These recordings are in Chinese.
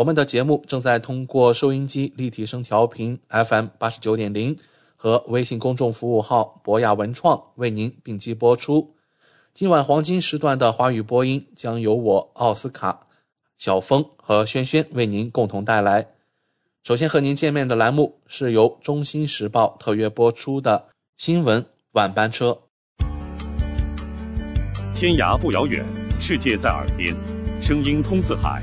我们的节目正在通过收音机立体声调频 FM 八十九点零和微信公众服务号博雅文创为您并机播出。今晚黄金时段的华语播音将由我奥斯卡、小峰和轩轩为您共同带来。首先和您见面的栏目是由《中新时报》特约播出的新闻晚班车。天涯不遥远，世界在耳边，声音通四海，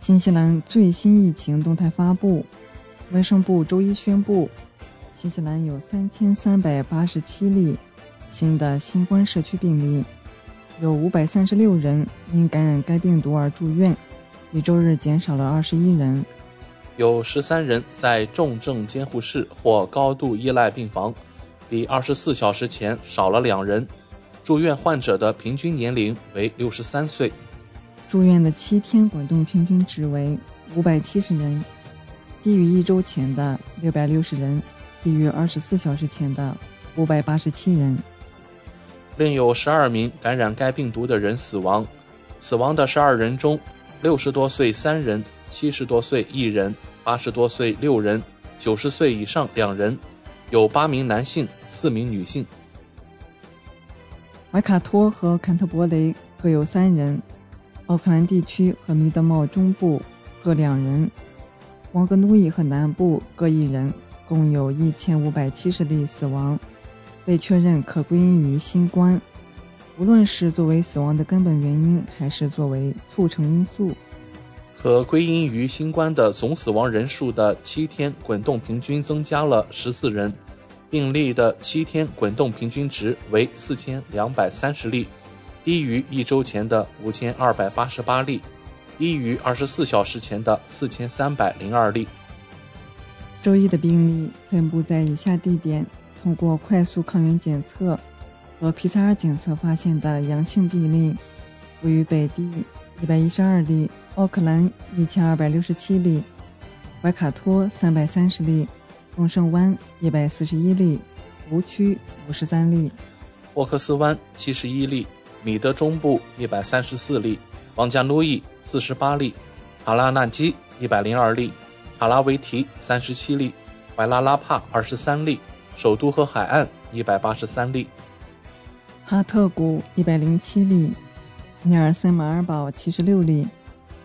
新西兰最新疫情动态发布，卫生部周一宣布，新西兰有三千三百八十七例新的新冠社区病例，有五百三十六人因感染该病毒而住院，比周日减少了二十一人。有十三人在重症监护室或高度依赖病房，比二十四小时前少了两人。住院患者的平均年龄为六十三岁。住院的七天滚动平均值为五百七十人，低于一周前的六百六十人，低于二十四小时前的五百八十七人。另有十二名感染该病毒的人死亡，死亡的十二人中，六十多岁三人，七十多岁一人，八十多岁六人，九十岁以上两人，有八名男性，四名女性。怀卡托和坎特伯雷各有三人，奥克兰地区和米德茂中部各两人，王格努伊和南部各一人，共有一千五百七十例死亡，被确认可归因于新冠。无论是作为死亡的根本原因，还是作为促成因素，可归因于新冠的总死亡人数的七天滚动平均增加了十四人。病例的七天滚动平均值为四千两百三十例，低于一周前的五千二百八十八例，低于二十四小时前的四千三百零二例。周一的病例分布在以下地点：通过快速抗原检测和 PCR 检测发现的阳性病例，位于北地一百一十二例，奥克兰一千二百六十七例，怀卡托三百三十例。丰盛湾一百四十一例，湖区五十三例，沃克斯湾七十一例，米德中部一百三十四例，王加努伊四十八例，塔拉纳基一百零二例，塔拉维提三十七例，怀拉拉帕二十三例，首都和海岸一百八十三例，哈特谷一百零七例，尼尔森马尔堡七十六例，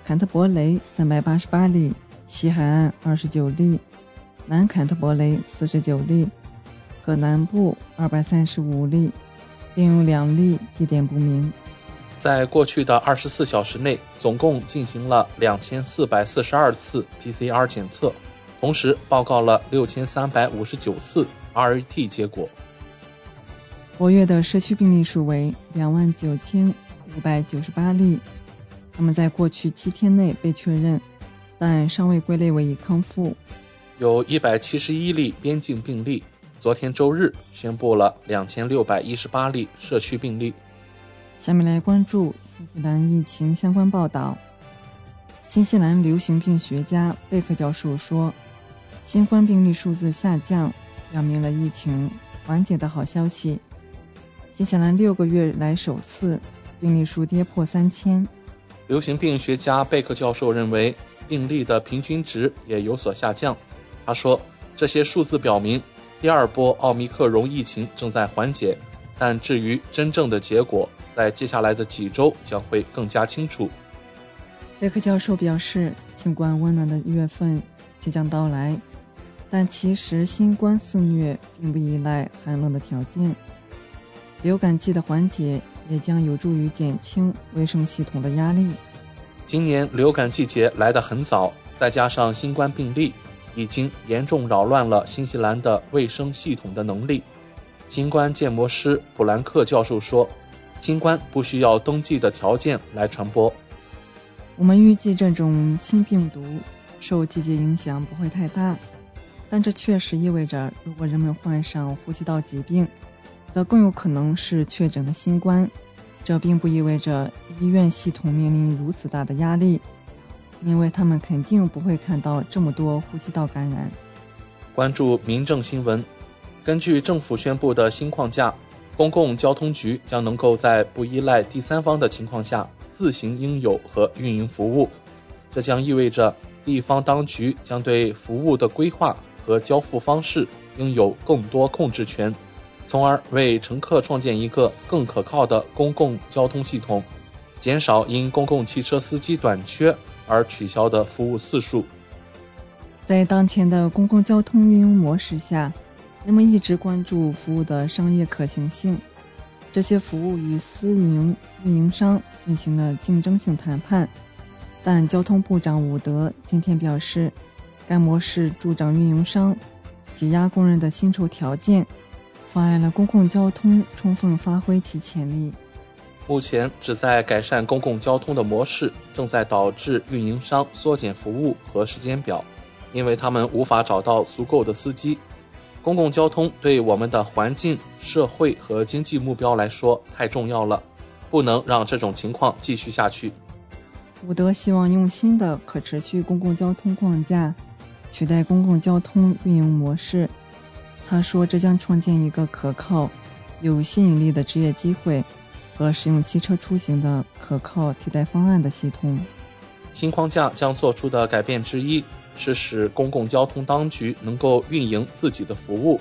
坎特伯雷三百八十八例，西海岸二十九例。南坎特伯雷四十九例，和南部二百三十五例，另有两例地点不明。在过去的二十四小时内，总共进行了两千四百四十二次 PCR 检测，同时报告了六千三百五十九次 RAT 结果。活跃的社区病例数为两万九千五百九十八例，他们在过去七天内被确认，但尚未归类为已康复。有一百七十一例边境病例，昨天周日宣布了两千六百一十八例社区病例。下面来关注新西兰疫情相关报道。新西兰流行病学家贝克教授说，新冠病例数字下降表明了疫情缓解的好消息。新西兰六个月来首次病例数跌破三千。流行病学家贝克教授认为，病例的平均值也有所下降。他说，这些数字表明第二波奥密克戎疫情正在缓解，但至于真正的结果，在接下来的几周将会更加清楚。贝克教授表示，尽管温暖的月份即将到来，但其实新冠肆虐并不依赖寒冷的条件。流感季的缓解也将有助于减轻卫生系统的压力。今年流感季节来得很早，再加上新冠病例，已经严重扰乱了新西兰的卫生系统的能力。新冠建模师布兰克教授说：“新冠不需要登记的条件来传播。我们预计这种新病毒受季节影响不会太大，但这确实意味着，如果人们患上呼吸道疾病，则更有可能是确诊了新冠。这并不意味着医院系统面临如此大的压力，因为他们肯定不会看到这么多呼吸道感染。关注民政新闻，根据政府宣布的新框架，公共交通局将能够在不依赖第三方的情况下自行应有和运营服务。这将意味着地方当局将对服务的规划和交付方式拥有更多控制权。从而为乘客创建一个更可靠的公共交通系统，减少因公共汽车司机短缺而取消的服务次数。在当前的公共交通运营模式下，人们一直关注服务的商业可行性。这些服务与私营运营商进行了竞争性谈判，但交通部长伍德今天表示，该模式助长运营商挤压工人的薪酬条件。妨碍了公共交通充分发挥其潜力。目前旨在改善公共交通的模式正在导致运营商缩减服务和时间表，因为他们无法找到足够的司机。公共交通对我们的环境、社会和经济目标来说太重要了，不能让这种情况继续下去。伍德希望用新的可持续公共交通框架取代公共交通运营模式。他说：“这将创建一个可靠、有吸引力的职业机会和使用汽车出行的可靠替代方案的系统。新框架将做出的改变之一是使公共交通当局能够运营自己的服务。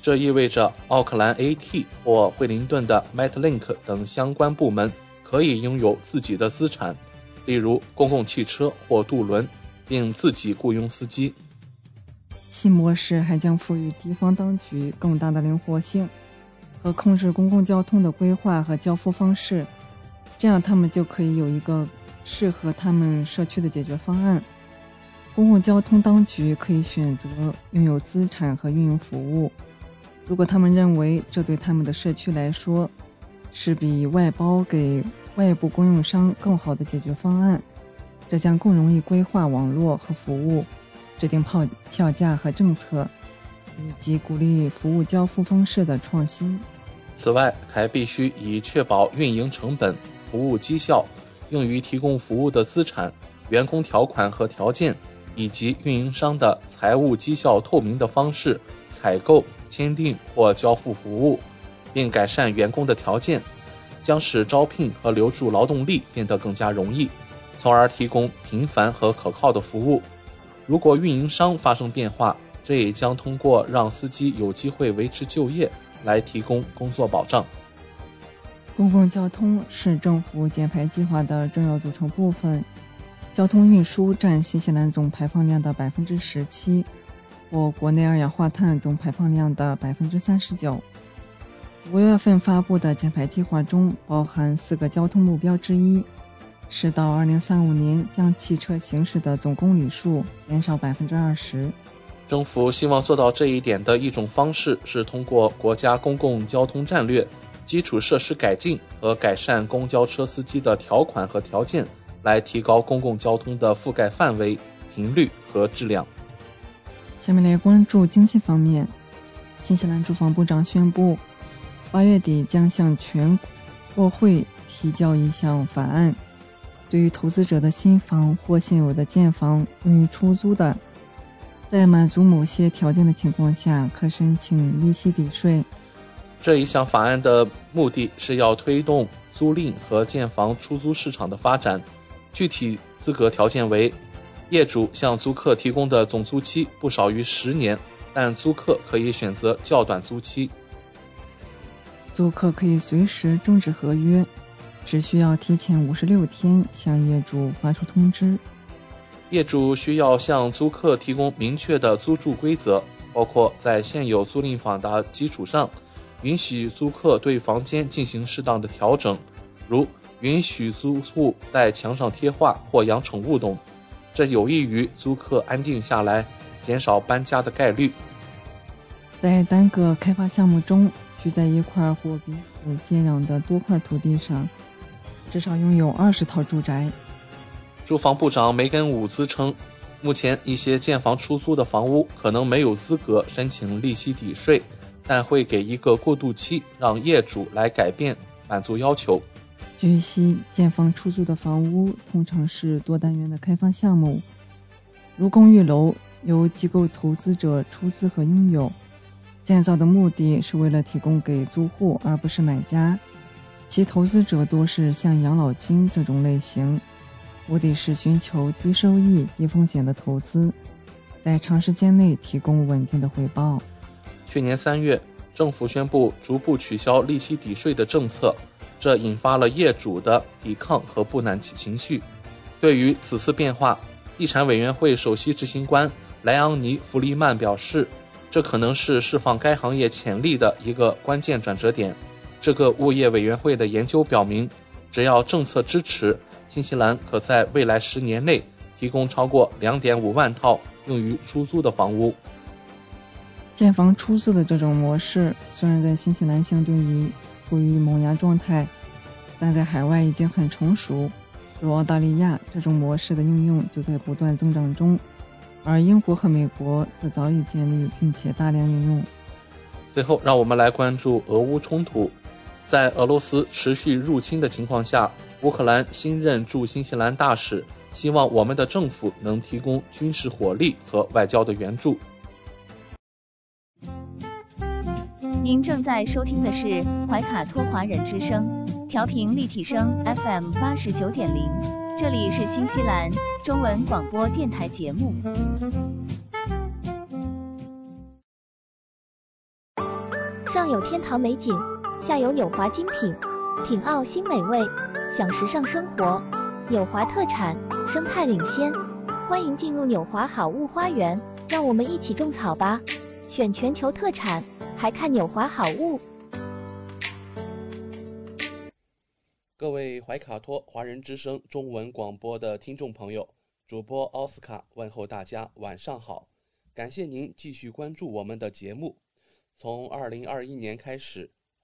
这意味着奥克兰 AT 或惠灵顿的 Metlink 等相关部门可以拥有自己的资产，例如公共汽车或渡轮，并自己雇佣司机。”新模式还将赋予地方当局更大的灵活性，和控制公共交通的规划和交付方式，这样他们就可以有一个适合他们社区的解决方案。公共交通当局可以选择拥有资产和运营服务，如果他们认为这对他们的社区来说是比外包给外部供应商更好的解决方案，这将更容易规划网络和服务。制定票票价和政策，以及鼓励服务交付方式的创新。此外，还必须以确保运营成本、服务绩效、用于提供服务的资产、员工条款和条件，以及运营商的财务绩效透明的方式采购、签订或交付服务，并改善员工的条件，将使招聘和留住劳动力变得更加容易，从而提供频繁和可靠的服务。如果运营商发生变化，这也将通过让司机有机会维持就业来提供工作保障。公共交通是政府减排计划的重要组成部分，交通运输占新西兰总排放量的百分之十七，或国内二氧化碳总排放量的百分之三十九。五月份发布的减排计划中包含四个交通目标之一。是到二零三五年将汽车行驶的总公里数减少百分之二十。政府希望做到这一点的一种方式是通过国家公共交通战略、基础设施改进和改善公交车司机的条款和条件，来提高公共交通的覆盖范围、频率和质量。下面来关注经济方面，新西兰住房部长宣布，八月底将向全国会提交一项法案。对于投资者的新房或现有的建房用于出租的，在满足某些条件的情况下，可申请利息抵税。这一项法案的目的是要推动租赁和建房出租市场的发展。具体资格条件为：业主向租客提供的总租期不少于十年，但租客可以选择较短租期。租客可以随时终止合约，只需要提前五十六天向业主发出通知。业主需要向租客提供明确的租住规则，包括在现有租赁房的基础上。允许租客对房间进行适当的调整，如允许租户在墙上贴画或养宠物等，这有益于租客安定下来，减少搬家的概率。在单个开发项目中，需在一块或彼此接壤的多块土地上，至少拥有二十套住宅。住房部长梅根伍兹称，目前一些建房出租的房屋可能没有资格申请利息抵税。但会给一个过渡期，让业主来改变满足要求。据悉，建房出租的房屋通常是多单元的开发项目，如公寓楼，由机构投资者出资和拥有。建造的目的是为了提供给租户，而不是买家。其投资者多是像养老金这种类型，目的是寻求低收益、低风险的投资，在长时间内提供稳定的回报。去年三月，政府宣布逐步取消利息抵税的政策，这引发了业主的抵抗和不满情绪。对于此次变化，地产委员会首席执行官莱昂尼·弗利曼表示，这可能是释放该行业潜力的一个关键转折点。这个物业委员会的研究表明，只要政策支持，新西兰可在未来十年内提供超过两点五万套用于出租的房屋。建房出租的这种模式，虽然在新西兰相对于处于萌芽状态，但在海外已经很成熟。如澳大利亚，这种模式的应用就在不断增长中，而英国和美国则早已建立并且大量应用。最后，让我们来关注俄乌冲突。在俄罗斯持续入侵的情况下，乌克兰新任驻新西兰大使希望我们的政府能提供军事火力和外交的援助。您正在收听的是怀卡托华人之声，调频立体声 FM 八十九点零，这里是新西兰中文广播电台节目。上有天堂美景，下有纽华精品，品澳新美味，享时尚生活。纽华特产，生态领先，欢迎进入纽华好物花园，让我们一起种草吧！选全球特产。还看纽华好物。各位怀卡托华人之声中文广播的听众朋友，主播奥斯卡问候大家晚上好，感谢您继续关注我们的节目。从二零二一年开始，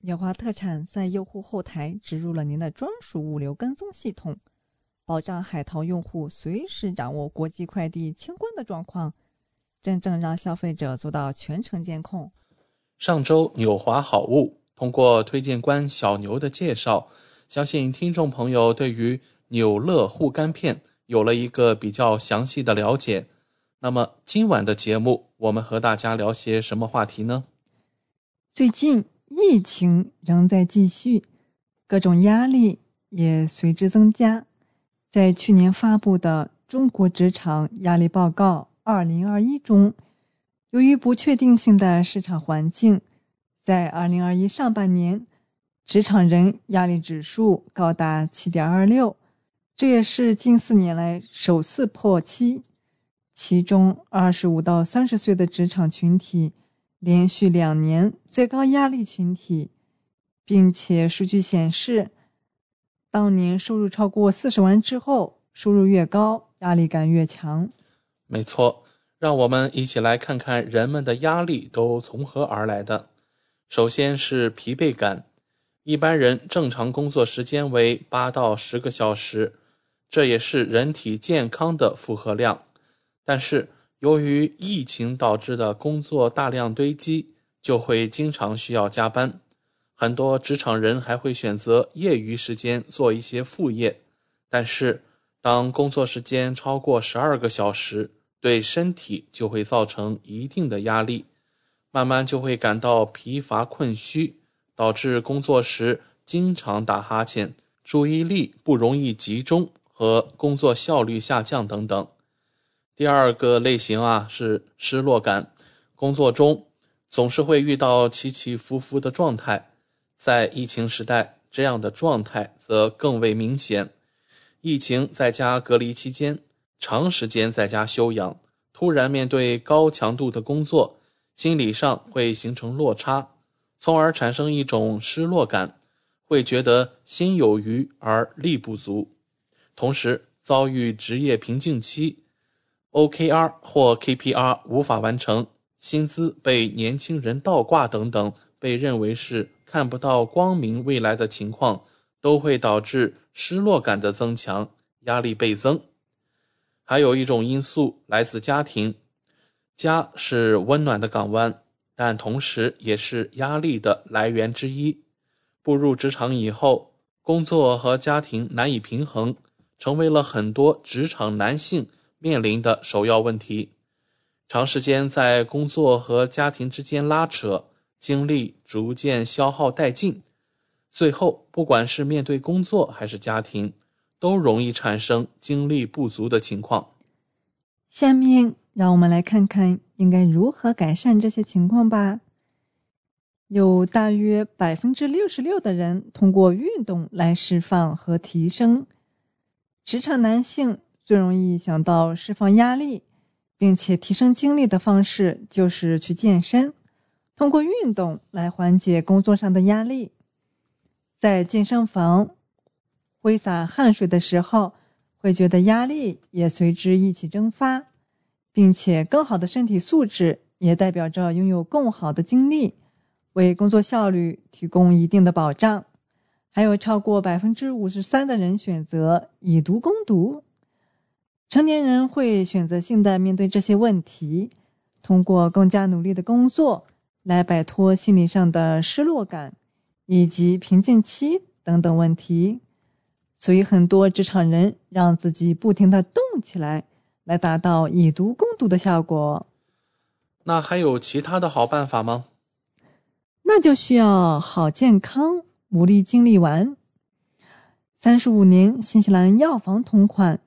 纽华特产在用户后台植入了您的专属物流跟踪系统，保障海淘用户随时掌握国际快递清关的状况，真正让消费者做到全程监控。上周纽华好物通过推荐官小牛的介绍。相信听众朋友对于纽乐护肝片有了一个比较详细的了解。那么今晚的节目，我们和大家聊些什么话题呢？最近疫情仍在继续，各种压力也随之增加。在去年发布的《中国职场压力报告（二零二一）》中，由于不确定性的市场环境，在二零二一上半年。职场人压力指数高达七点二六，这也是近四年来首次破七。其中，二十五到三十岁的职场群体连续两年最高压力群体，并且数据显示，当年收入超过四十万之后，收入越高，压力感越强。没错，让我们一起来看看人们的压力都从何而来的。首先是疲惫感。一般人正常工作时间为八到十个小时，这也是人体健康的负荷量。但是由于疫情导致的工作大量堆积，就会经常需要加班。很多职场人还会选择业余时间做一些副业。但是当工作时间超过十二个小时，对身体就会造成一定的压力，慢慢就会感到疲乏困虚。导致工作时经常打哈欠、注意力不容易集中和工作效率下降等等。第二个类型啊是失落感，工作中总是会遇到起起伏伏的状态，在疫情时代，这样的状态则更为明显。疫情在家隔离期间，长时间在家休养，突然面对高强度的工作，心理上会形成落差。从而产生一种失落感，会觉得心有余而力不足，同时遭遇职业瓶颈期，OKR 或 KPR 无法完成，薪资被年轻人倒挂等等，被认为是看不到光明未来的情况，都会导致失落感的增强，压力倍增。还有一种因素来自家庭，家是温暖的港湾。但同时也是压力的来源之一。步入职场以后，工作和家庭难以平衡，成为了很多职场男性面临的首要问题。长时间在工作和家庭之间拉扯，精力逐渐消耗殆尽，最后不管是面对工作还是家庭，都容易产生精力不足的情况。下面。让我们来看看应该如何改善这些情况吧。有大约百分之六十六的人通过运动来释放和提升。职场男性最容易想到释放压力，并且提升精力的方式就是去健身，通过运动来缓解工作上的压力。在健身房挥洒汗水的时候，会觉得压力也随之一起蒸发。并且更好的身体素质也代表着拥有更好的精力，为工作效率提供一定的保障。还有超过百分之五十三的人选择以毒攻毒，成年人会选择性的面对这些问题，通过更加努力的工作来摆脱心理上的失落感以及瓶颈期等等问题。所以，很多职场人让自己不停的动起来，来达到以毒攻毒的效果。那还有其他的好办法吗？那就需要好健康牡蛎精力丸。三十五年新西兰药房同款，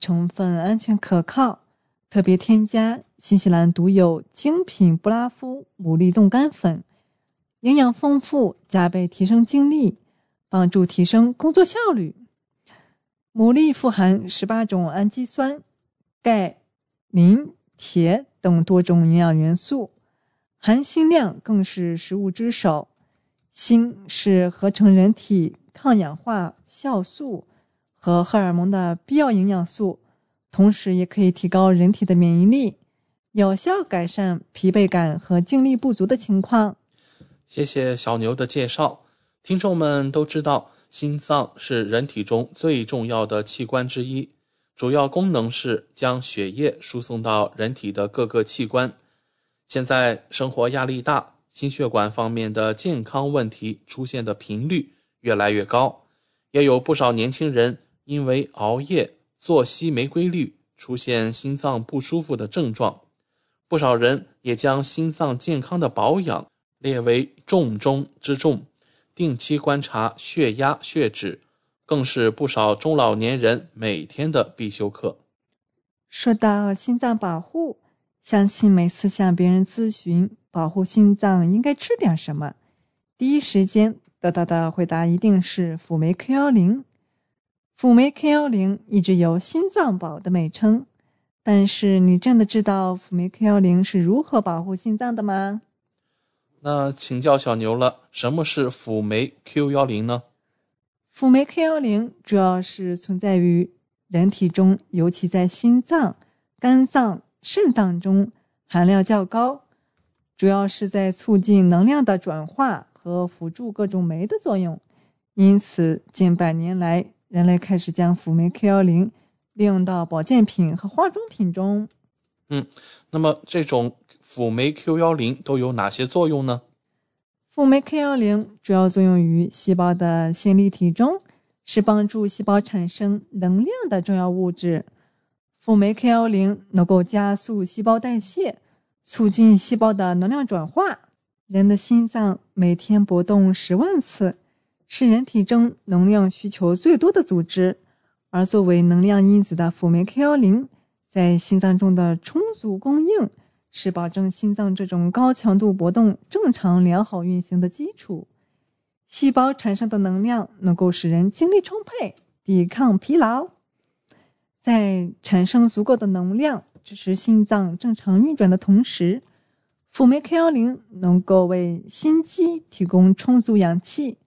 成分安全可靠，特别添加新西兰独有精品布拉夫牡蛎冻干粉，营养丰富，加倍提升精力，帮助提升工作效率。牡蛎富含十八种氨基酸、钙、磷、铁等多种营养元素，含锌量更是食物之首。锌是合成人体抗氧化酵素和荷尔蒙的必要营养素，同时也可以提高人体的免疫力，有效改善疲惫感和精力不足的情况。谢谢小牛的介绍。听众们都知道。心脏是人体中最重要的器官之一，主要功能是将血液输送到人体的各个器官。现在生活压力大，心血管方面的健康问题出现的频率越来越高，也有不少年轻人因为熬夜、作息没规律，出现心脏不舒服的症状。不少人也将心脏健康的保养列为重中之重。定期观察血压、血脂，更是不少中老年人每天的必修课。说到心脏保护，相信每次向别人咨询保护心脏应该吃点什么，第一时间得到的回答一定是辅酶 Q 幺零。辅酶 K 幺零一直有“心脏宝”的美称，但是你真的知道辅酶 K 幺零是如何保护心脏的吗？那请教小牛了，什么是辅酶 Q 幺零呢？辅酶 Q 幺零主要是存在于人体中，尤其在心脏、肝脏、肾脏中含量较高，主要是在促进能量的转化和辅助各种酶的作用。因此，近百年来，人类开始将辅酶 Q 幺零利用到保健品和化妆品中。嗯，那么这种。辅酶 Q 幺零都有哪些作用呢？辅酶 Q 幺零主要作用于细胞的线粒体中，是帮助细胞产生能量的重要物质。辅酶 Q 幺零能够加速细胞代谢，促进细胞的能量转化。人的心脏每天搏动十万次，是人体中能量需求最多的组织。而作为能量因子的辅酶 K 幺零，在心脏中的充足供应。是保证心脏这种高强度搏动正常良好运行的基础。细胞产生的能量能够使人精力充沛，抵抗疲劳。在产生足够的能量，支持心脏正常运转的同时，辅酶 K 幺零能够为心肌提供充足氧气，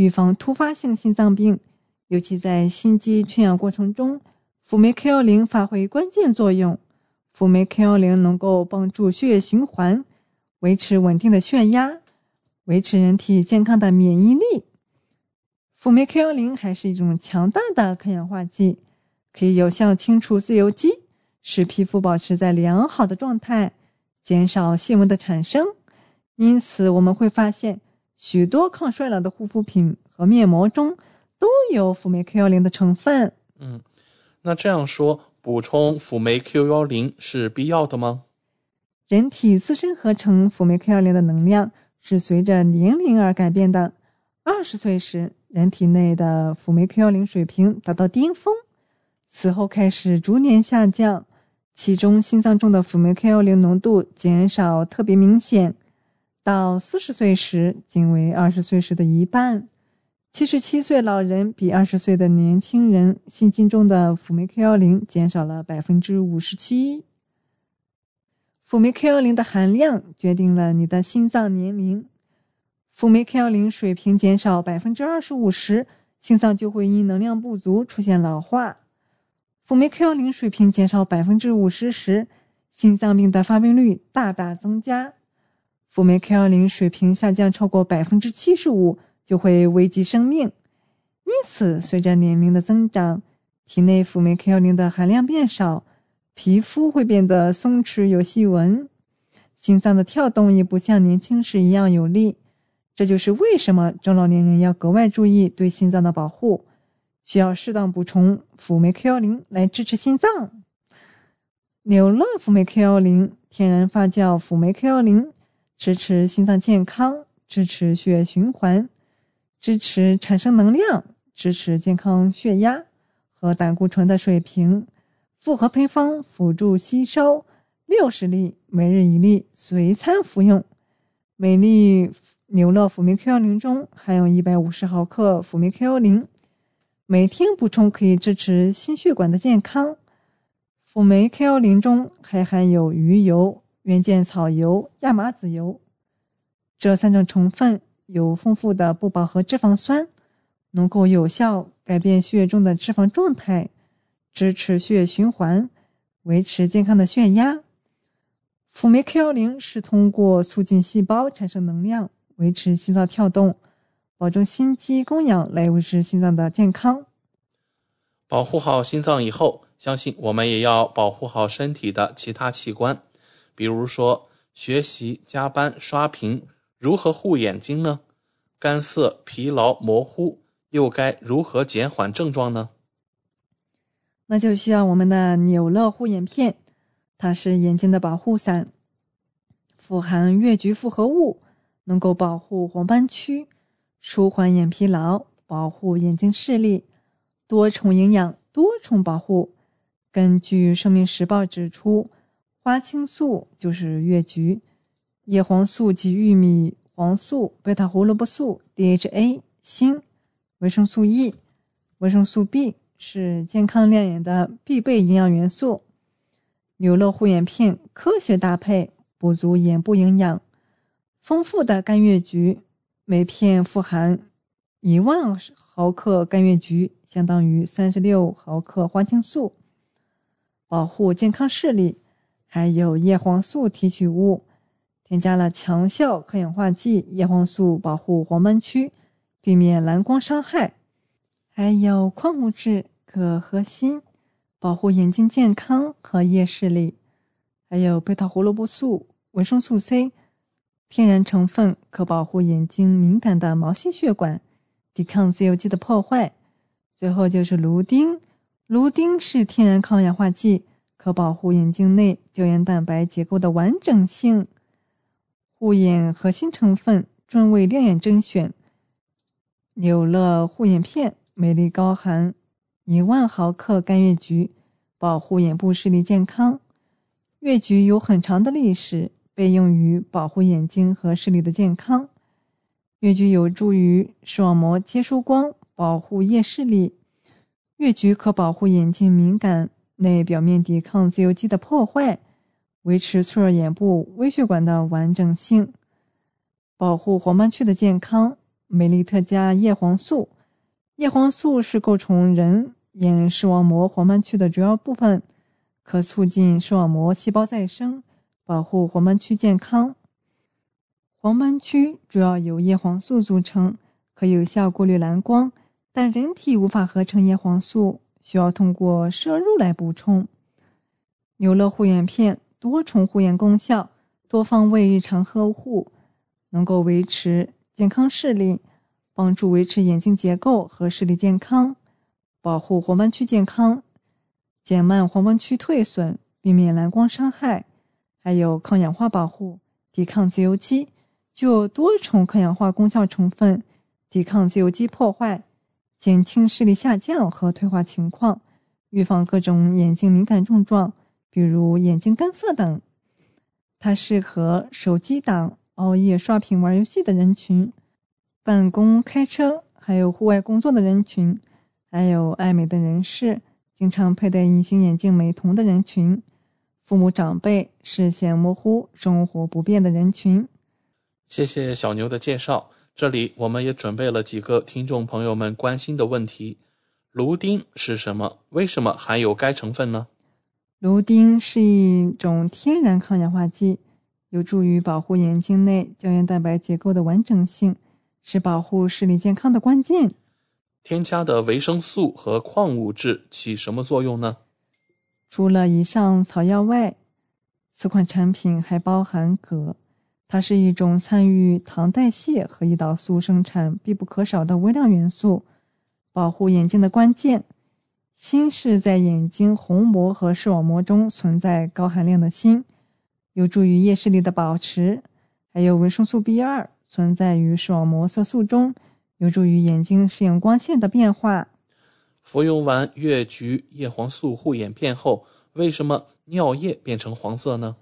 预防突发性心脏病。尤其在心肌缺氧过程中，辅酶 Q 幺零发挥关键作用。辅酶 Q 幺零能够帮助血液循环，维持稳定的血压，维持人体健康的免疫力。辅酶 Q 幺零还是一种强大的抗氧化剂，可以有效清除自由基，使皮肤保持在良好的状态，减少细纹的产生。因此，我们会发现许多抗衰老的护肤品和面膜中都有辅酶 Q 幺零的成分。嗯，那这样说。补充辅酶 Q 幺零是必要的吗？人体自身合成辅酶 Q 幺零的能量是随着年龄而改变的。二十岁时，人体内的辅酶 Q 幺零水平达到巅峰，此后开始逐年下降。其中，心脏中的辅酶 Q 幺零浓度减少特别明显，到四十岁时仅为二十岁时的一半。七十七岁老人比二十岁的年轻人心经中的辅酶 Q 幺零减少了百分之五十七。辅酶 Q 幺零的含量决定了你的心脏年龄。辅酶 Q 幺零水平减少百分之二十五时，心脏就会因能量不足出现老化。辅酶 Q 幺零水平减少百分之五十时，心脏病的发病率大大增加。辅酶 Q 幺零水平下降超过百分之七十五。就会危及生命。因此，随着年龄的增长，体内辅酶 Q 幺零的含量变少，皮肤会变得松弛有细纹，心脏的跳动也不像年轻时一样有力。这就是为什么中老年人要格外注意对心脏的保护，需要适当补充辅酶 Q 幺零来支持心脏。纽乐辅酶 Q 幺零，天然发酵辅酶 Q 幺零，支持心脏健康，支持血液循环，支持产生能量，支持健康血压和胆固醇的水平。复合配方辅助吸收，六十粒，每日一粒，随餐服用。每粒纽乐辅酶 Q 幺零中含有一百五十毫克辅酶 Q 幺零，每天补充可以支持心血管的健康。辅酶 Q 幺零中还含有鱼油、原件草油、亚麻籽油，这三种成分有丰富的不饱和脂肪酸，能够有效改变血液中的脂肪状态，支持血液循环，维持健康的血压。辅酶 Q 幺零是通过促进细胞产生能量，维持心脏跳动，保证心肌供氧来维持心脏的健康。保护好心脏以后。相信我们也要保护好身体的其他器官，比如说学习、加班、刷屏，如何护眼睛呢？干涩、疲劳、模糊，又该如何减缓症状呢？那就需要我们的纽乐护眼片，它是眼睛的保护伞，富含越橘复合物，能够保护黄斑区，舒缓眼疲劳，保护眼睛视力，多重营养，多重保护。根据《生命时报》指出，花青素就是越橘，叶黄素及玉米黄素、贝塔胡萝卜素、DHA、锌、维生素 E、维生素 B 是健康亮眼的必备营养元素。纽乐护眼片科学搭配，补足眼部营养。丰富的干越橘，每片富含一万毫克干越橘，相当于三十六毫克花青素。保护健康视力，还有叶黄素提取物，添加了强效抗氧化剂叶黄素，保护黄斑区，避免蓝光伤害。还有矿物质可和锌，保护眼睛健康和夜视力。还有贝塔胡萝卜素、维生素 C，天然成分可保护眼睛敏感的毛细血管，抵抗自由基的破坏。最后就是芦丁。芦丁是天然抗氧化剂，可保护眼睛内胶原蛋白结构的完整性。护眼核心成分专为亮眼甄选。纽乐护眼片，美丽高含一万毫克干月菊，保护眼部视力健康。越橘有很长的历史，被用于保护眼睛和视力的健康。越橘有助于视网膜接收光，保护夜视力。越橘可保护眼睛敏感内表面，抵抗自由基的破坏，维持脆弱眼部微血管的完整性，保护黄斑区的健康。美丽特加叶黄素，叶黄素是构成人眼视网膜黄斑区的主要部分，可促进视网膜细胞再生，保护黄斑区健康。黄斑区主要由叶黄素组成，可有效过滤蓝光。但人体无法合成叶黄素，需要通过摄入来补充。牛乐护眼片多重护眼功效，多方位日常呵护，能够维持健康视力，帮助维持眼睛结构和视力健康，保护黄斑区健康，减慢黄斑区退损，避免蓝光伤害，还有抗氧化保护，抵抗自由基，具有多重抗氧化功效成分，抵抗自由基破坏。减轻视力下降和退化情况，预防各种眼睛敏感症状，比如眼睛干涩等。它适合手机党、熬夜刷屏玩游戏的人群，办公、开车还有户外工作的人群，还有爱美的人士，经常佩戴隐形眼镜美瞳的人群，父母长辈视线模糊、生活不便的人群。谢谢小牛的介绍。这里我们也准备了几个听众朋友们关心的问题：芦丁是什么？为什么含有该成分呢？芦丁是一种天然抗氧化剂，有助于保护眼睛内胶原蛋白结构的完整性，是保护视力健康的关键。添加的维生素和矿物质起什么作用呢？除了以上草药外，此款产品还包含铬，它是一种参与糖代谢和胰岛素生产必不可少的微量元素，保护眼睛的关键。锌是在眼睛虹膜和视网膜中存在高含量的锌，有助于夜视力的保持。还有维生素 B 二存在于视网膜色素中，有助于眼睛适应光线的变化。服用完越橘叶黄素护眼片后，为什么尿液变成黄色呢？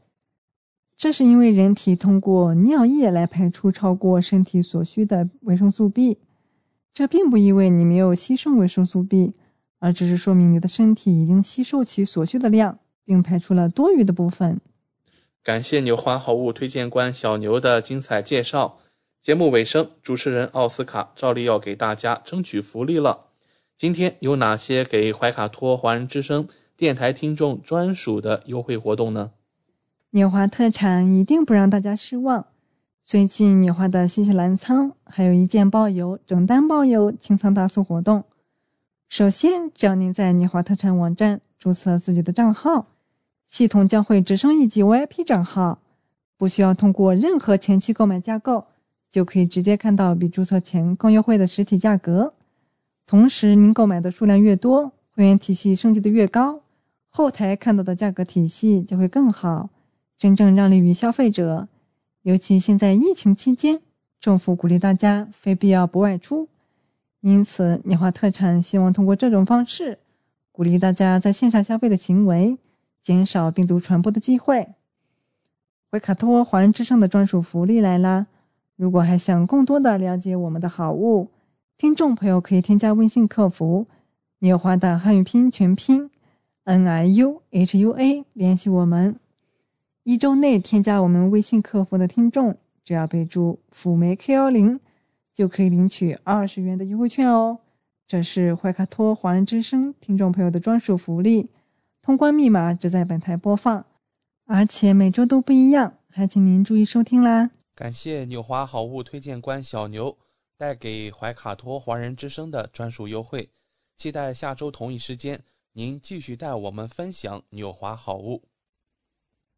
这是因为人体通过尿液来排出超过身体所需的维生素 B，这并不意味你没有吸收维生素 B。而只是说明你的身体已经吸收其所需的量，并排出了多余的部分。感谢牛花好物推荐官小牛的精彩介绍。节目尾声，主持人奥斯卡照例要给大家争取福利了。今天有哪些给怀卡托华人之声电台听众专属的优惠活动呢？纽华特产一定不让大家失望。最近纽华的新西兰仓还有一件包邮、整单包邮清仓大促活动。首先，只要您在年华特产网站注册自己的账号，系统将会直升一级 VIP 账号，不需要通过任何前期购买架构，就可以直接看到比注册前更优惠的实体价格。同时，您购买的数量越多，会员体系升级的越高，后台看到的价格体系就会更好，真正让利于消费者。尤其现在疫情期间，政府鼓励大家非必要不外出。因此，年华特产希望通过这种方式，鼓励大家在线上消费的行为，减少病毒传播的机会。维卡托华人之声的专属福利来啦！如果还想更多的了解我们的好物，听众朋友可以添加微信客服“年华”的汉语拼音全拼 “n i u h u a” 联系我们。一周内添加我们微信客服的听众，只要备注“辅酶 K 幺零”。就可以领取二十元的优惠券哦，这是怀卡托华人之声听众朋友的专属福利。通关密码只在本台播放，而且每周都不一样，还请您注意收听啦。感谢纽华好物推荐官小牛带给怀卡托华人之声的专属优惠，期待下周同一时间您继续带我们分享纽华好物。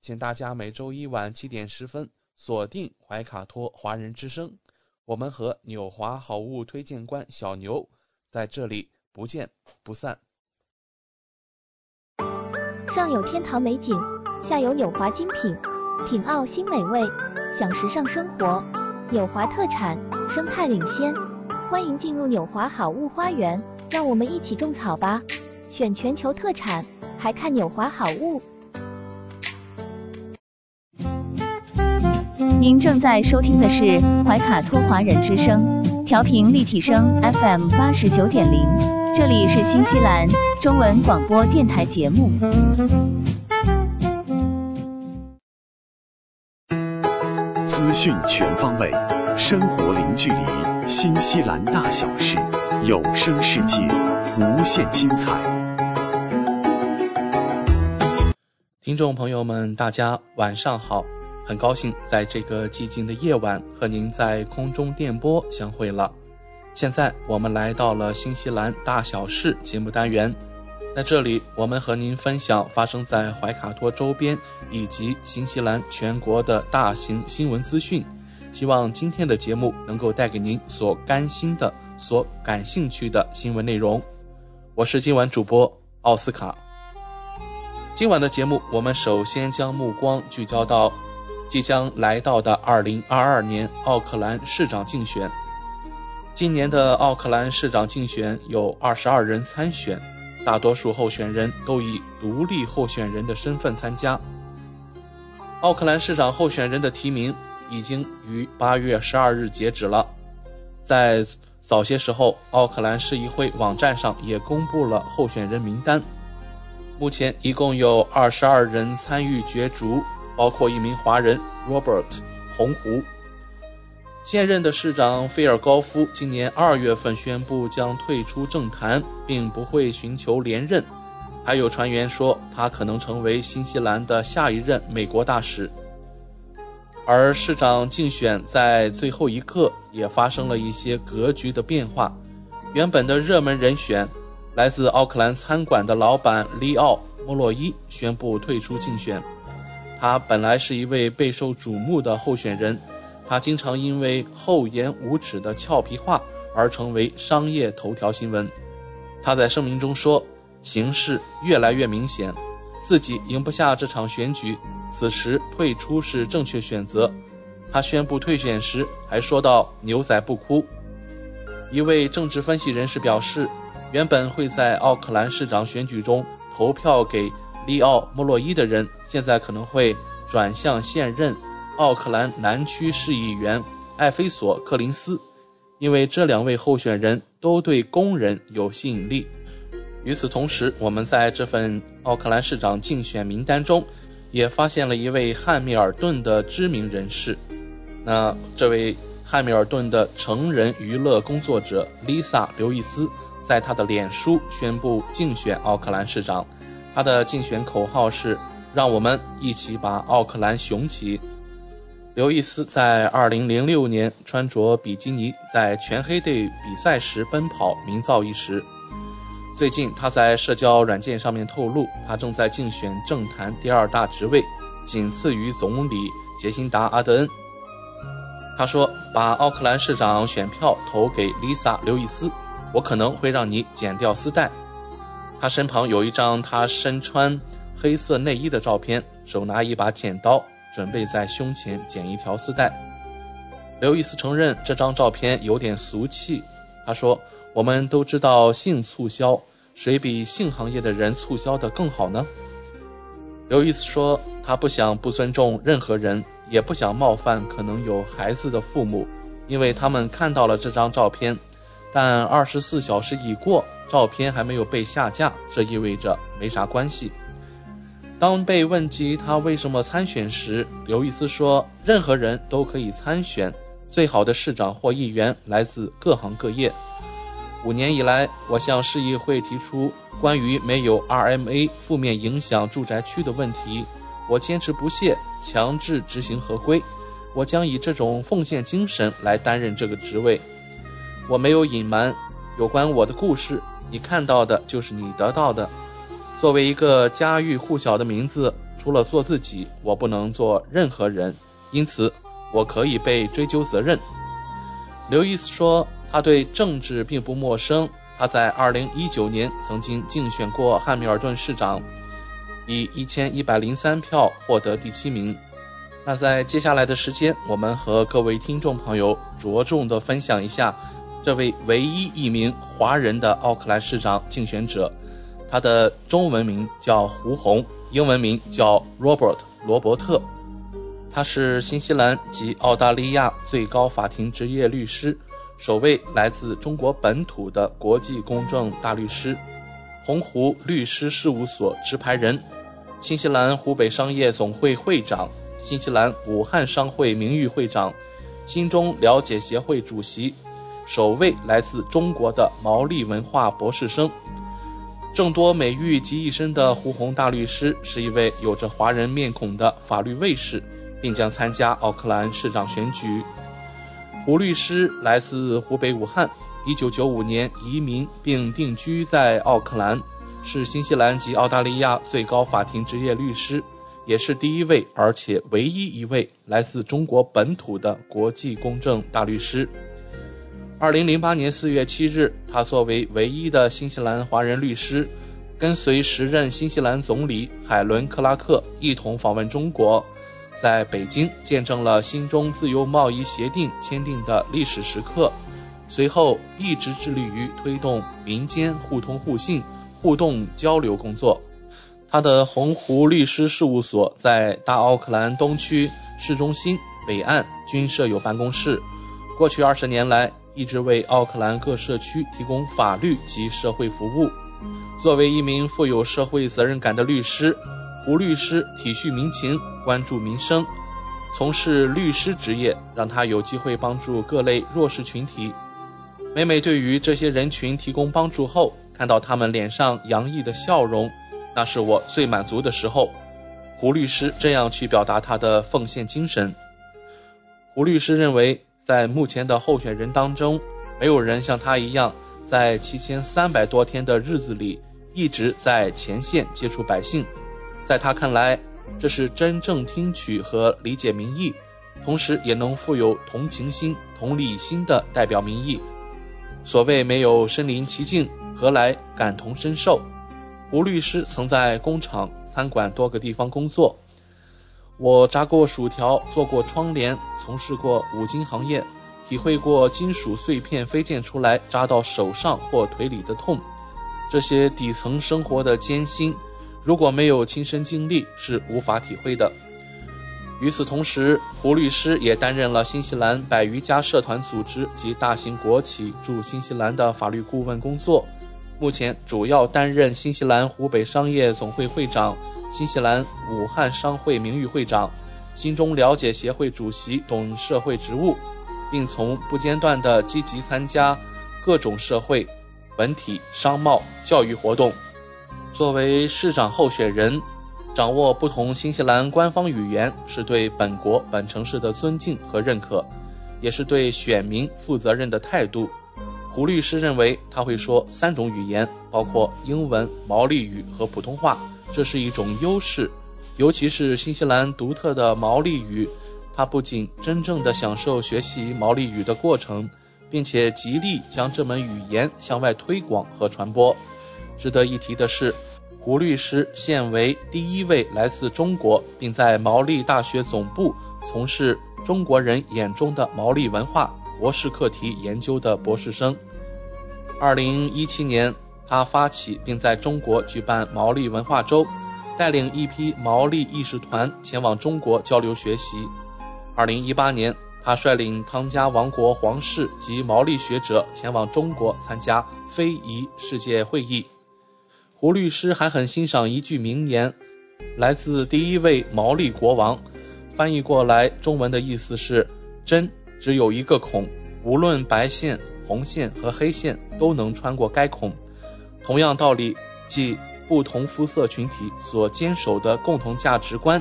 请大家每周一晚七点十分锁定怀卡托华人之声。我们和纽华好物推荐官小牛在这里不见不散。上有天堂美景，下有纽华精品，品澳新美味，享时尚生活。纽华特产，生态领先，欢迎进入纽华好物花园，让我们一起种草吧！选全球特产，还看纽华好物。您正在收听的是怀卡托华人之声，调频立体声 FM 八十九点零，这里是新西兰中文广播电台节目。资讯全方位，生活零距离，新西兰大小事，有声世界，无限精彩。听众朋友们，大家晚上好。很高兴在这个寂静的夜晚和您在空中电波相会了。现在我们来到了新西兰大小事节目单元，在这里我们和您分享发生在怀卡托周边以及新西兰全国的大型新闻资讯。希望今天的节目能够带给您所甘心的、所感兴趣的新闻内容。我是今晚主播奥斯卡。今晚的节目，我们首先将目光聚焦到即将来到的2022年奥克兰市长竞选。今年的奥克兰市长竞选有22人参选，大多数候选人都以独立候选人的身份参加。奥克兰市长候选人的提名已经于8月12日截止了，在早些时候，奥克兰市议会网站上也公布了候选人名单。目前一共有二十二人参与角逐，包括一名华人 Robert 洪湖。现任的市长菲尔高夫今年二月份宣布将退出政坛，并不会寻求连任。还有传言说他可能成为新西兰的下一任美国大使。而市长竞选在最后一刻也发生了一些格局的变化，原本的热门人选。来自奥克兰餐馆的老板利奥·莫洛伊宣布退出竞选。他本来是一位备受瞩目的候选人，他经常因为厚颜无耻的俏皮话而成为商业头条新闻。他在声明中说：“形势越来越明显，自己赢不下这场选举，此时退出是正确选择。”他宣布退选时还说到：“牛仔不哭。”一位政治分析人士表示。原本会在奥克兰市长选举中投票给利奥·莫洛伊的人，现在可能会转向现任奥克兰南区市议员艾菲索·克林斯，因为这两位候选人都对工人有吸引力。与此同时，我们在这份奥克兰市长竞选名单中，也发现了一位汉密尔顿的知名人士。那这位汉密尔顿的成人娱乐工作者 Lisa 刘易斯。在他的脸书宣布竞选奥克兰市长，他的竞选口号是“让我们一起把奥克兰雄起”。刘易斯在2006年穿着比基尼在全黑队比赛时奔跑，名噪一时。最近，他在社交软件上面透露，他正在竞选政坛第二大职位，仅次于总理杰辛达·阿德恩。他说：“把奥克兰市长选票投给 Lisa 刘易斯。”我可能会让你剪掉丝带。他身旁有一张他身穿黑色内衣的照片，手拿一把剪刀，准备在胸前剪一条丝带。刘易斯承认这张照片有点俗气。他说：“我们都知道性促销，谁比性行业的人促销的更好呢？”刘易斯说：“他不想不尊重任何人，也不想冒犯可能有孩子的父母，因为他们看到了这张照片。”但二十四小时已过，照片还没有被下架，这意味着没啥关系。当被问及他为什么参选时，刘易斯说：“任何人都可以参选，最好的市长或议员来自各行各业。五年以来，我向市议会提出关于没有 RMA 负面影响住宅区的问题，我坚持不懈，强制执行合规。我将以这种奉献精神来担任这个职位。”我没有隐瞒有关我的故事，你看到的就是你得到的。作为一个家喻户晓的名字，除了做自己，我不能做任何人，因此我可以被追究责任。刘易斯说，他对政治并不陌生。他在2019年曾经竞选过汉密尔顿市长，以1103票获得第七名。那在接下来的时间，我们和各位听众朋友着重的分享一下。这位唯一一名华人的奥克兰市长竞选者，他的中文名叫胡红，英文名叫 Robert 罗伯特。他是新西兰及澳大利亚最高法庭职业律师，首位来自中国本土的国际公正大律师，鸿湖律师事务所持牌人，新西兰湖北商业总会会长，新西兰武汉商会名誉会长，新中了解协会主席。首位来自中国的毛利文化博士生，众多美誉集一身的胡红大律师是一位有着华人面孔的法律卫士，并将参加奥克兰市长选举。胡律师来自湖北武汉，1995年移民并定居在奥克兰，是新西兰及澳大利亚最高法庭职业律师，也是第一位而且唯一一位来自中国本土的国际公正大律师。二零零八年四月七日，他作为唯一的新西兰华人律师，跟随时任新西兰总理海伦·克拉克一同访问中国，在北京见证了新中自由贸易协定签订的历史时刻。随后，一直致力于推动民间互通互信、互动交流工作。他的鸿鹄律师事务所在大奥克兰东区市中心北岸均设有办公室。过去二十年来，一直为奥克兰各社区提供法律及社会服务。作为一名富有社会责任感的律师，胡律师体恤民情，关注民生，从事律师职业让他有机会帮助各类弱势群体。每每对于这些人群提供帮助后，看到他们脸上洋溢的笑容，那是我最满足的时候。胡律师这样去表达他的奉献精神。胡律师认为。在目前的候选人当中，没有人像他一样，在七千三百多天的日子里一直在前线接触百姓。在他看来，这是真正听取和理解民意，同时也能富有同情心、同理心的代表民意。所谓没有身临其境，何来感同身受？胡律师曾在工厂、餐馆多个地方工作。我炸过薯条，做过窗帘，从事过五金行业，体会过金属碎片飞溅出来扎到手上或腿里的痛，这些底层生活的艰辛，如果没有亲身经历，是无法体会的。与此同时，胡律师也担任了新西兰百余家社团组织及大型国企驻新西兰的法律顾问工作，目前主要担任新西兰湖北商业总会会长。新西兰武汉商会名誉会长、新中了解协会主席等社会职务，并从不间断地积极参加各种社会、文体、商贸、教育活动。作为市长候选人，掌握不同新西兰官方语言是对本国本城市的尊敬和认可，也是对选民负责任的态度。胡律师认为，他会说三种语言，包括英文、毛利语和普通话。这是一种优势，尤其是新西兰独特的毛利语。他不仅真正的享受学习毛利语的过程，并且极力将这门语言向外推广和传播。值得一提的是，胡律师现为第一位来自中国，并在毛利大学总部从事中国人眼中的毛利文化博士课题研究的博士生。二零一七年。他发起并在中国举办毛利文化周，带领一批毛利义士团前往中国交流学习。二零一八年，他率领康家王国皇室及毛利学者前往中国参加非遗世界会议。胡律师还很欣赏一句名言，来自第一位毛利国王，翻译过来中文的意思是：针只有一个孔，无论白线、红线和黑线都能穿过该孔。同样道理，即不同肤色群体所坚守的共同价值观，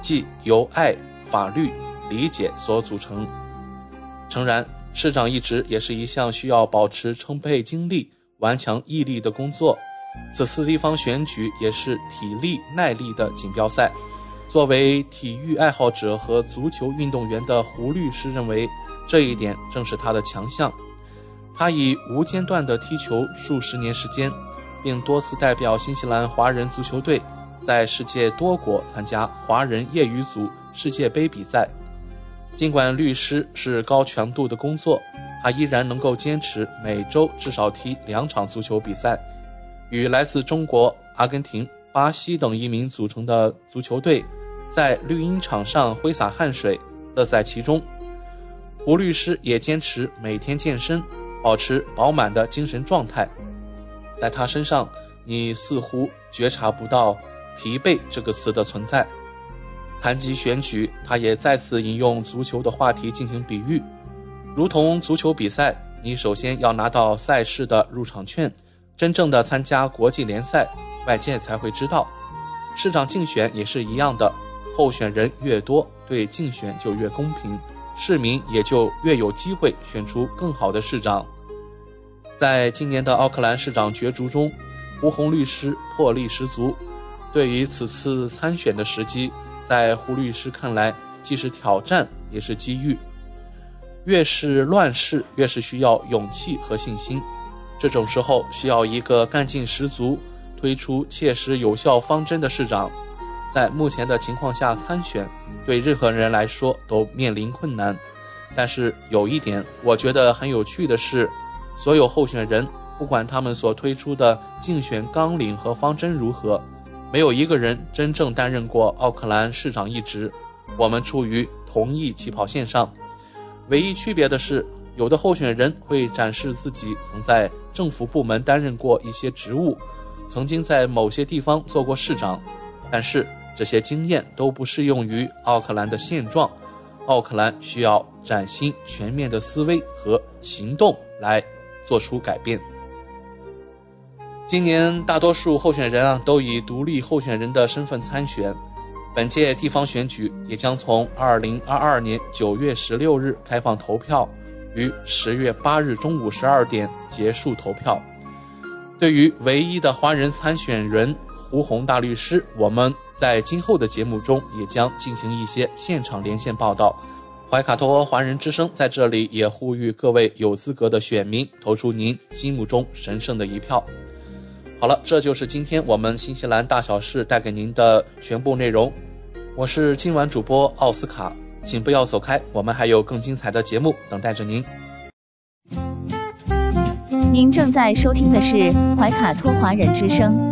即由爱、法律、理解所组成。诚然，市长一职也是一项需要保持充沛精力、顽强毅力的工作。此次地方选举也是体力耐力的锦标赛。作为体育爱好者和足球运动员的胡律师认为，这一点正是他的强项。他以无间断的踢球数十年时间，并多次代表新西兰华人足球队在世界多国参加华人业余组世界杯比赛。尽管律师是高强度的工作，他依然能够坚持每周至少踢两场足球比赛，与来自中国、阿根廷、巴西等移民组成的足球队在绿茵场上挥洒汗水，乐在其中。胡律师也坚持每天健身。保持饱满的精神状态，在他身上，你似乎觉察不到“疲惫”这个词的存在。谈及选举，他也再次引用足球的话题进行比喻，如同足球比赛，你首先要拿到赛事的入场券，真正的参加国际联赛，外界才会知道。市长竞选也是一样的，候选人越多，对竞选就越公平。市民也就越有机会选出更好的市长。在今年的奥克兰市长角逐中，胡红律师魄力十足。对于此次参选的时机，在胡律师看来，既是挑战，也是机遇。越是乱世，越是需要勇气和信心。这种时候需要一个干劲十足、推出切实有效方针的市长。在目前的情况下参选，对任何人来说都面临困难。但是有一点，我觉得很有趣的是，所有候选人，不管他们所推出的竞选纲领和方针如何，没有一个人真正担任过奥克兰市长一职。我们处于同一起跑线上，唯一区别的是，有的候选人会展示自己曾在政府部门担任过一些职务，曾经在某些地方做过市长，但是这些经验都不适用于奥克兰的现状。奥克兰需要崭新、全面的思维和行动来做出改变。今年大多数候选人啊都以独立候选人的身份参选，本届地方选举也将从二零二二年九月十六日开放投票，于十月八日中午十二点结束投票。对于唯一的华人参选人胡宏大律师，我们。在今后的节目中，也将进行一些现场连线报道。怀卡托华人之声在这里也呼吁各位有资格的选民投出您心目中神圣的一票。好了，这就是今天我们新西兰大小事带给您的全部内容。我是今晚主播奥斯卡，请不要走开，我们还有更精彩的节目等待着您。您正在收听的是怀卡托华人之声。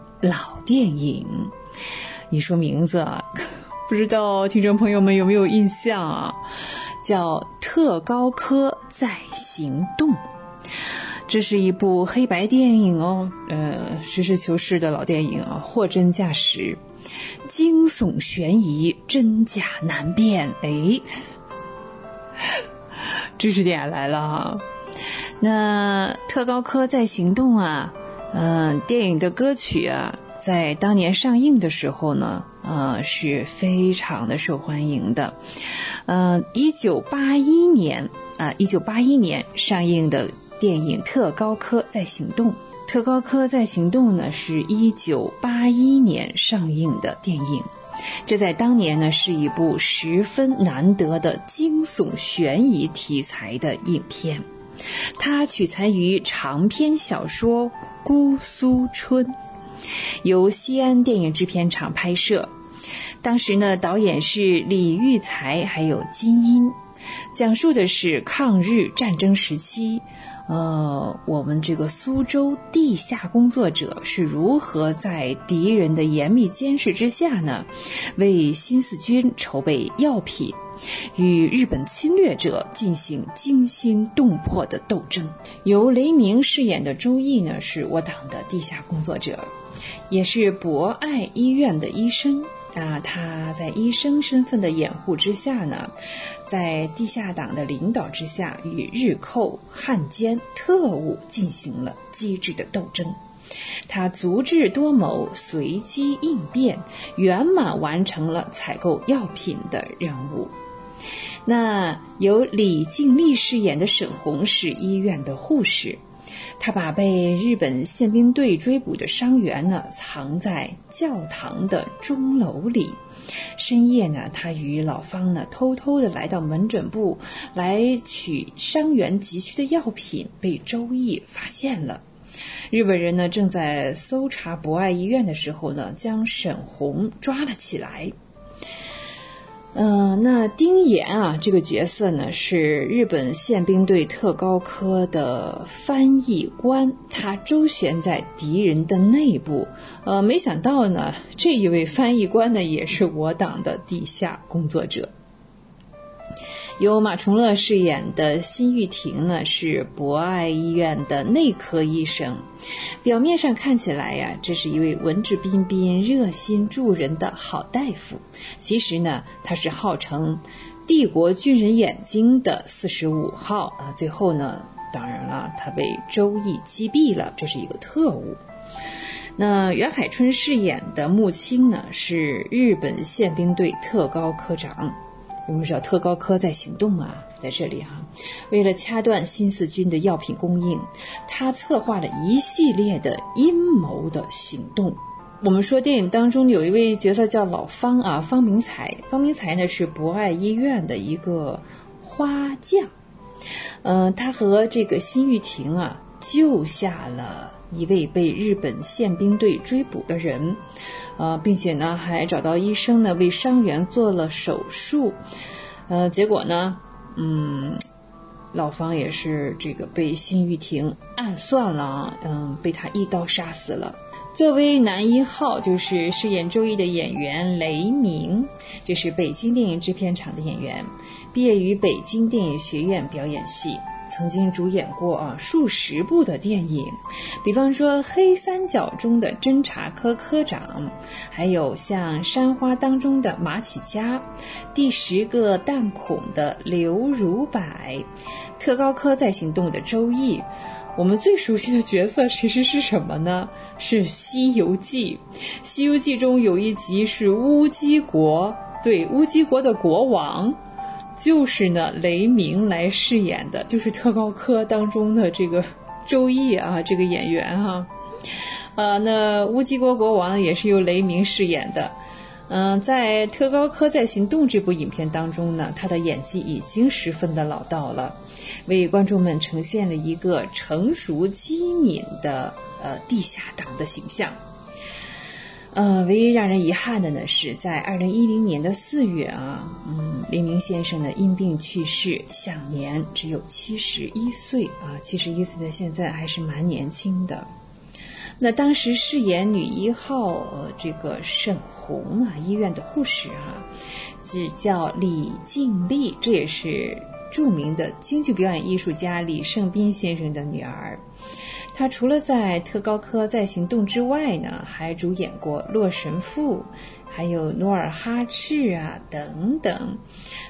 老电影，你说名字啊，不知道听众朋友们有没有印象啊？叫《特高科在行动》，这是一部黑白电影哦，呃，实事求是的老电影啊，货真价实，惊悚悬疑，真假难辨。哎，知识点来了哈。那特高科在行动啊。嗯，电影的歌曲啊，在当年上映的时候呢，呃，是非常的受欢迎的。嗯，一九八一年啊，一九八一年上映的电影《特高科在行动》，《特高科在行动》呢，是一九八一年上映的电影。这在当年呢，是一部十分难得的惊悚悬疑题材的影片。它取材于长篇小说《姑苏春》，由西安电影制片厂拍摄。当时呢，导演是李育才，还有金英，讲述的是抗日战争时期。呃，我们这个苏州地下工作者是如何在敌人的严密监视之下呢，为新四军筹备药品，与日本侵略者进行惊心动魄的斗争。由雷鸣饰演的周毅呢，是我党的地下工作者，也是博爱医院的医生。那他在医生身份的掩护之下呢？在地下党的领导之下，与日寇、汉奸、特务进行了机智的斗争。他足智多谋，随机应变，圆满完成了采购药品的任务。那由李静丽饰演的沈红是医院的护士，他把被日本宪兵队追捕的伤员呢藏在教堂的钟楼里。深夜呢，他与老方呢偷偷的来到门诊部来取伤员急需的药品，被周易发现了。日本人呢正在搜查博爱医院的时候呢，将沈红抓了起来。嗯，那丁岩啊，这个角色呢是日本宪兵队特高科的翻译官，他周旋在敌人的内部。呃，没想到呢，这一位翻译官呢也是我党的地下工作者。由马崇乐饰演的辛玉婷呢，是博爱医院的内科医生。表面上看起来呀，这是一位文质彬彬、热心助人的好大夫。其实呢，他是号称“帝国军人眼睛”的四十五号啊。最后呢，当然了，他被周易击毙了。这是一个特务。那袁海春饰演的穆青呢，是日本宪兵队特高科长。我们知道特高科在行动啊，在这里哈，为了掐断新四军的药品供应，他策划了一系列的阴谋的行动。我们说电影当中有一位角色叫老方啊，方明才。方明才呢是博爱医院的一个花匠，嗯，他和这个辛玉婷啊救下了。一位被日本宪兵队追捕的人，呃，并且呢，还找到医生呢，为伤员做了手术，呃，结果呢，嗯，老方也是这个被辛玉婷暗算了，嗯，被他一刀杀死了。作为男一号，就是饰演周易的演员雷鸣，这是北京电影制片厂的演员，毕业于北京电影学院表演系。曾经主演过啊数十部的电影，比方说《黑三角》中的侦查科科长，还有像《山花》当中的马启佳，《第十个弹孔》的刘如柏，《特高科在行动》的周易。我们最熟悉的角色其实是什么呢？是《西游记》。《西游记》中有一集是乌鸡国，对乌鸡国的国王。就是呢，雷鸣来饰演的，就是特高科当中的这个周易啊，这个演员哈，呃，那乌鸡国国王也是由雷鸣饰演的。嗯，在特高科在行动这部影片当中呢，他的演技已经十分的老道了，为观众们呈现了一个成熟机敏的呃地下党的形象。呃，唯一让人遗憾的呢，是在二零一零年的四月啊，嗯，黎明先生呢因病去世，享年只有七十一岁啊，七十一岁的现在还是蛮年轻的。那当时饰演女一号呃这个沈红啊，医院的护士啊，只叫李静丽，这也是著名的京剧表演艺术家李胜斌先生的女儿。他除了在特高科在行动之外呢，还主演过《洛神赋》，还有《努尔哈赤》啊等等。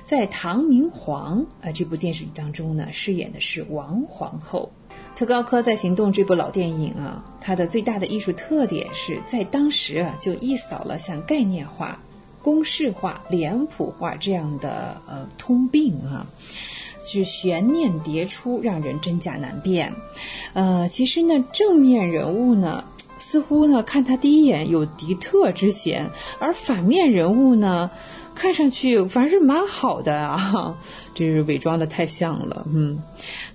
在《唐明皇》啊这部电视剧当中呢，饰演的是王皇后。特高科在行动这部老电影啊，它的最大的艺术特点是在当时啊就一扫了像概念化、公式化、脸谱化这样的呃通病啊。是悬念迭出，让人真假难辨。呃，其实呢，正面人物呢，似乎呢，看他第一眼有敌特之嫌，而反面人物呢，看上去反而是蛮好的啊，这是伪装的太像了。嗯，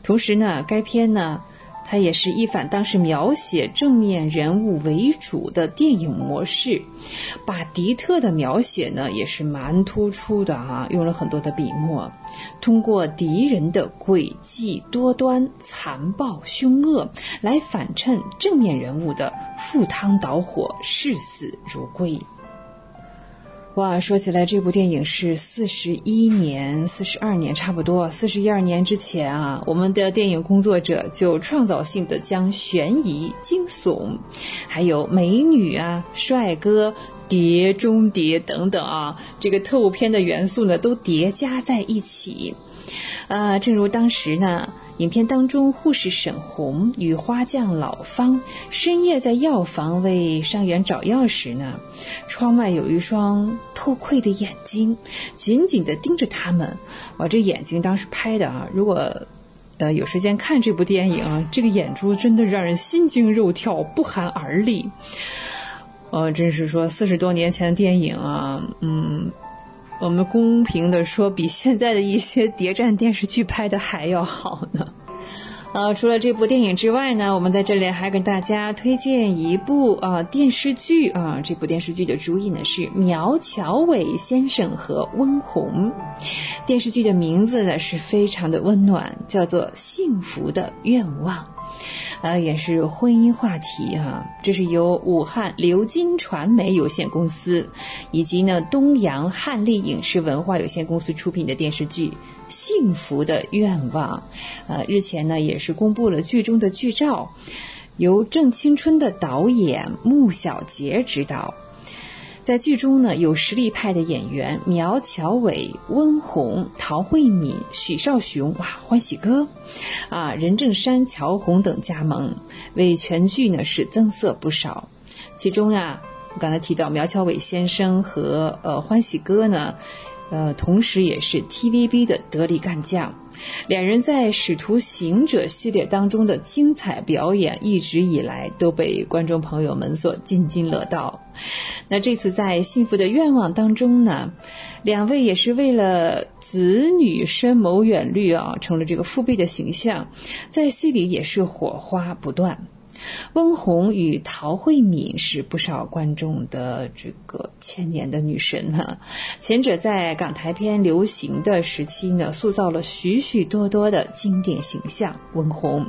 同时呢，该片呢。它也是一反当时描写正面人物为主的电影模式，把敌特的描写呢也是蛮突出的哈，用了很多的笔墨，通过敌人的诡计多端、残暴凶恶来反衬正面人物的赴汤蹈火、视死如归。哇，说起来，这部电影是四十一年、四十二年，差不多四十一二年之前啊，我们的电影工作者就创造性的将悬疑、惊悚，还有美女啊、帅哥叠中谍等等啊，这个特务片的元素呢，都叠加在一起。啊，正如当时呢。影片当中，护士沈红与花匠老方深夜在药房为伤员找药时呢，窗外有一双透窥的眼睛，紧紧地盯着他们。哇，这眼睛当时拍的啊，如果呃有时间看这部电影啊，这个眼珠真的让人心惊肉跳，不寒而栗。呃，真是说四十多年前的电影啊，嗯，我们公平的说，比现在的一些谍战电视剧拍的还要好呢。呃，除了这部电影之外呢，我们在这里还跟大家推荐一部啊电视剧啊。这部电视剧的主演呢是苗侨伟先生和温虹。电视剧的名字呢是非常的温暖，叫做《幸福的愿望》。呃，也是婚姻话题啊。这是由武汉流金传媒有限公司以及呢东阳汉丽影视文化有限公司出品的电视剧。幸福的愿望，呃，日前呢也是公布了剧中的剧照，由郑青春的导演穆小杰执导。在剧中呢，有实力派的演员苗侨伟、温虹、陶慧敏、许绍雄，哇，欢喜哥，啊，任正山、乔红等加盟，为全剧呢是增色不少。其中啊，我刚才提到苗侨伟先生和呃欢喜哥呢。呃，同时也是 TVB 的得力干将，两人在《使徒行者》系列当中的精彩表演，一直以来都被观众朋友们所津津乐道。那这次在《幸福的愿望》当中呢，两位也是为了子女深谋远虑啊，成了这个父辈的形象，在戏里也是火花不断。温虹与陶慧敏是不少观众的这个千年的女神哈，前者在港台片流行的时期呢，塑造了许许多多的经典形象。温虹，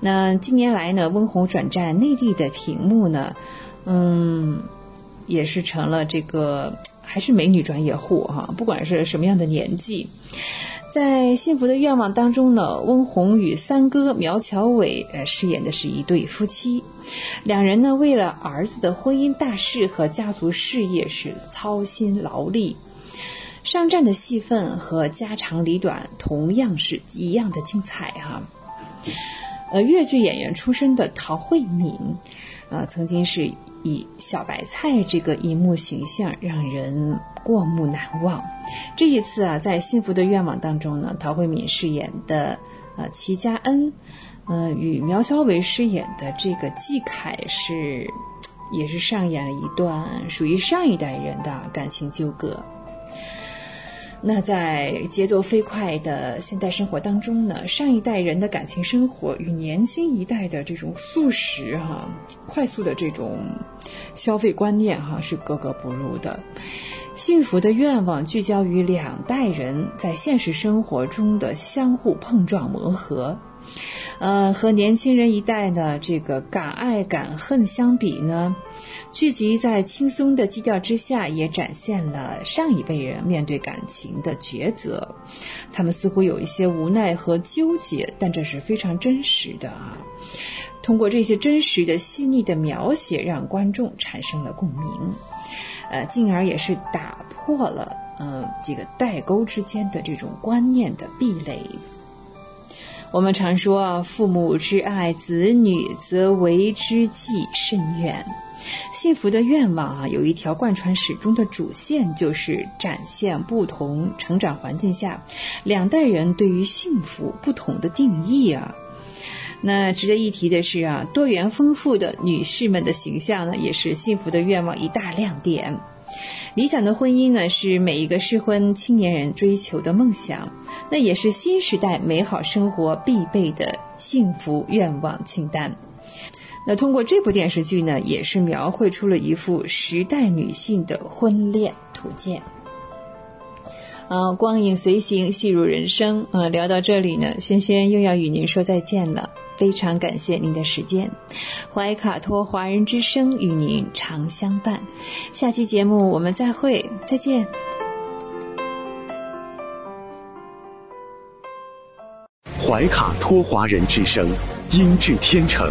那近年来呢，温虹转战内地的屏幕呢，嗯，也是成了这个还是美女专业户哈，不管是什么样的年纪。在《幸福的愿望》当中呢，温虹与三哥苗侨伟呃饰演的是一对夫妻，两人呢为了儿子的婚姻大事和家族事业是操心劳力，商战的戏份和家长里短同样是一样的精彩哈。呃，越剧演员出身的陶慧敏，呃，曾经是以小白菜这个荧幕形象让人。过目难忘。这一次啊，在《幸福的愿望》当中呢，陶慧敏饰演的呃齐佳恩，嗯，与苗侨伟饰演的这个季凯是，也是上演了一段属于上一代人的感情纠葛。那在节奏飞快的现代生活当中呢，上一代人的感情生活与年轻一代的这种速食哈、快速的这种消费观念哈是格格不入的。幸福的愿望聚焦于两代人在现实生活中的相互碰撞磨合，呃，和年轻人一代的这个敢爱敢恨相比呢，剧集在轻松的基调之下，也展现了上一辈人面对感情的抉择。他们似乎有一些无奈和纠结，但这是非常真实的啊。通过这些真实的、细腻的描写，让观众产生了共鸣。呃，进而也是打破了呃这个代沟之间的这种观念的壁垒。我们常说啊，父母之爱子女，则为之计甚远。幸福的愿望啊，有一条贯穿始终的主线，就是展现不同成长环境下两代人对于幸福不同的定义啊。那值得一提的是啊，多元丰富的女士们的形象呢，也是幸福的愿望一大亮点。理想的婚姻呢，是每一个适婚青年人追求的梦想，那也是新时代美好生活必备的幸福愿望清单。那通过这部电视剧呢，也是描绘出了一幅时代女性的婚恋图鉴。啊，光影随行，戏如人生。啊，聊到这里呢，轩轩又要与您说再见了。非常感谢您的时间，怀卡托华人之声与您常相伴。下期节目我们再会，再见。怀卡托华人之声，音质天成，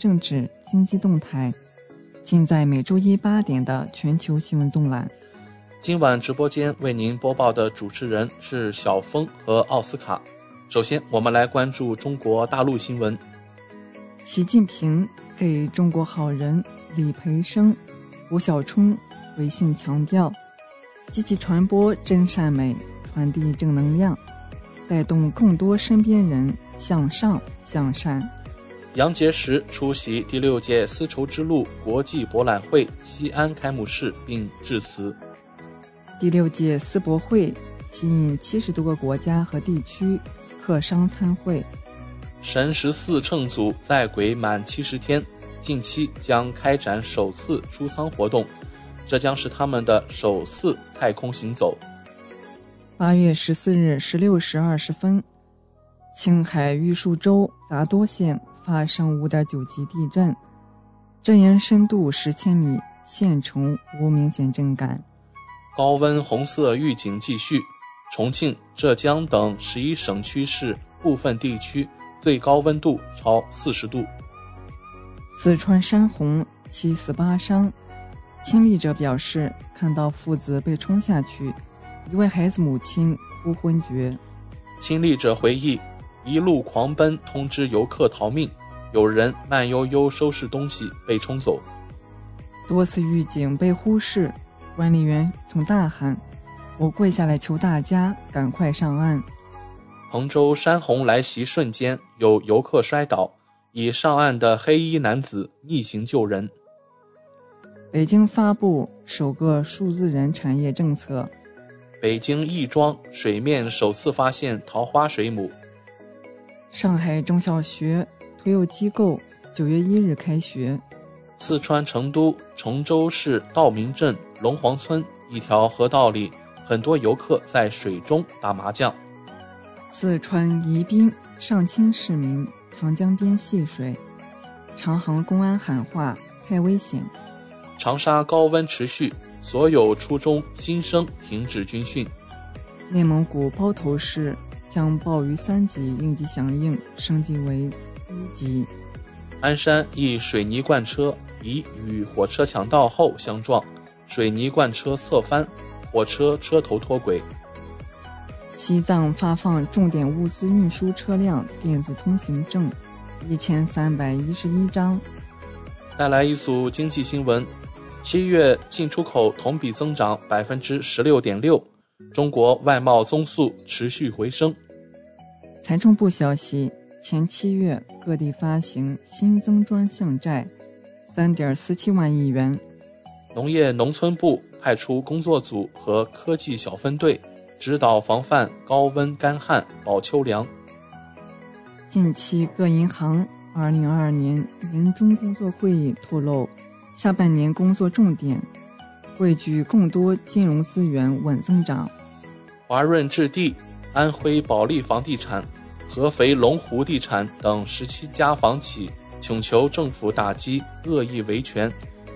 政治经济动态，尽在每周一八点的全球新闻纵览。今晚直播间为您播报的主持人是小峰和奥斯卡。首先，我们来关注中国大陆新闻。习近平给中国好人李培生、吴晓冲回信强调，积极传播真善美，传递正能量。带动更多身边人向上向善。杨洁篪出席第六届丝绸之路国际博览会西安开幕式并致辞。第六届丝博会吸引七十多个国家和地区客商参会。神十四乘组在轨满七十天，近期将开展首次出舱活动，这将是他们的首次太空行走。八月十四日十六时二十分，青海玉树州杂多县发生五点九级地震，震源深度十千米，县城无明显震感。高温红色预警继续，重庆、浙江等十一省区市部分地区最高温度超四十度。四川山洪七死八伤，亲历者表示看到父子被冲下去。一位孩子母亲哭昏厥，亲历者回忆，一路狂奔通知游客逃命，有人慢悠悠收拾东西被冲走。多次预警被忽视，管理员曾大喊：“我跪下来求大家赶快上岸。”彭州山洪来袭瞬间，有游客摔倒，已上岸的黑衣男子逆行救人。北京发布首个数字人产业政策。北京亦庄水面首次发现桃花水母。上海中小学托幼机构九月一日开学。四川成都崇州市道明镇龙皇村一条河道里，很多游客在水中打麻将。四川宜宾上千市民长江边戏水，长航公安喊话太危险。长沙高温持续。所有初中新生停止军训。内蒙古包头市将暴雨三级应急响应升级为一级。鞍山一水泥罐车疑与火车抢道后相撞，水泥罐车侧翻，火车车头脱轨。西藏发放重点物资运输车辆电子通行证一千三百一十一张。带来一组经济新闻。七月进出口同比增长百分之十六点六，中国外贸增速持续回升。财政部消息，前七月各地发行新增专项债三点四七万亿元。农业农村部派出工作组和科技小分队，指导防范高温干旱保秋粮。近期各银行二零二二年年中工作会议透露。下半年工作重点，汇聚更多金融资源稳增长。华润置地、安徽保利房地产、合肥龙湖地产等十七家房企请求政府打击恶意维权，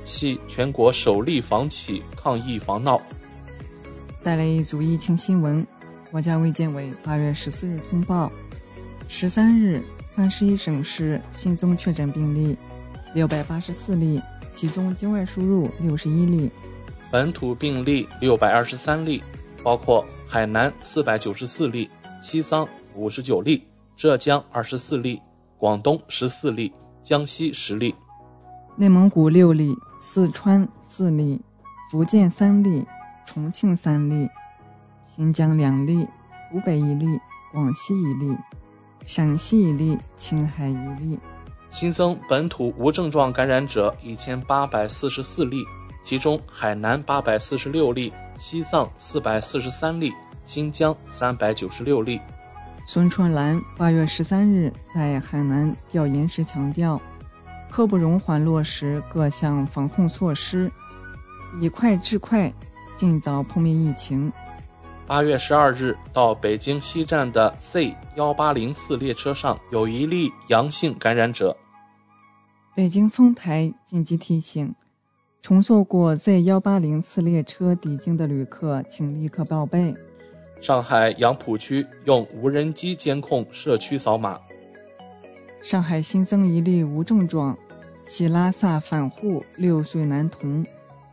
系全国首例房企抗议房闹。带来一组疫情新闻：国家卫健委八月十四日通报，十三日三十一省市新增确诊病例六百八十四例。其中境外输入六十一例，本土病例六百二十三例，包括海南四百九十四例，西藏五十九例，浙江二十四例，广东十四例，江西十例，内蒙古六例，四川四例，福建三例，重庆三例，新疆两例，湖北一例，广西一例，陕西一例，青海一例。新增本土无症状感染者一千八百四十四例，其中海南八百四十六例，西藏四百四十三例，新疆三百九十六例。孙春兰八月十三日在海南调研时强调，刻不容缓落实各项防控措施，以快制快，尽早扑灭疫情。八月十二日到北京西站的 C 幺八零四列车上有一例阳性感染者。北京丰台紧急提醒：乘坐过 Z 幺八零次列车抵京的旅客，请立刻报备。上海杨浦区用无人机监控社区扫码。上海新增一例无症状系拉萨返沪六岁男童，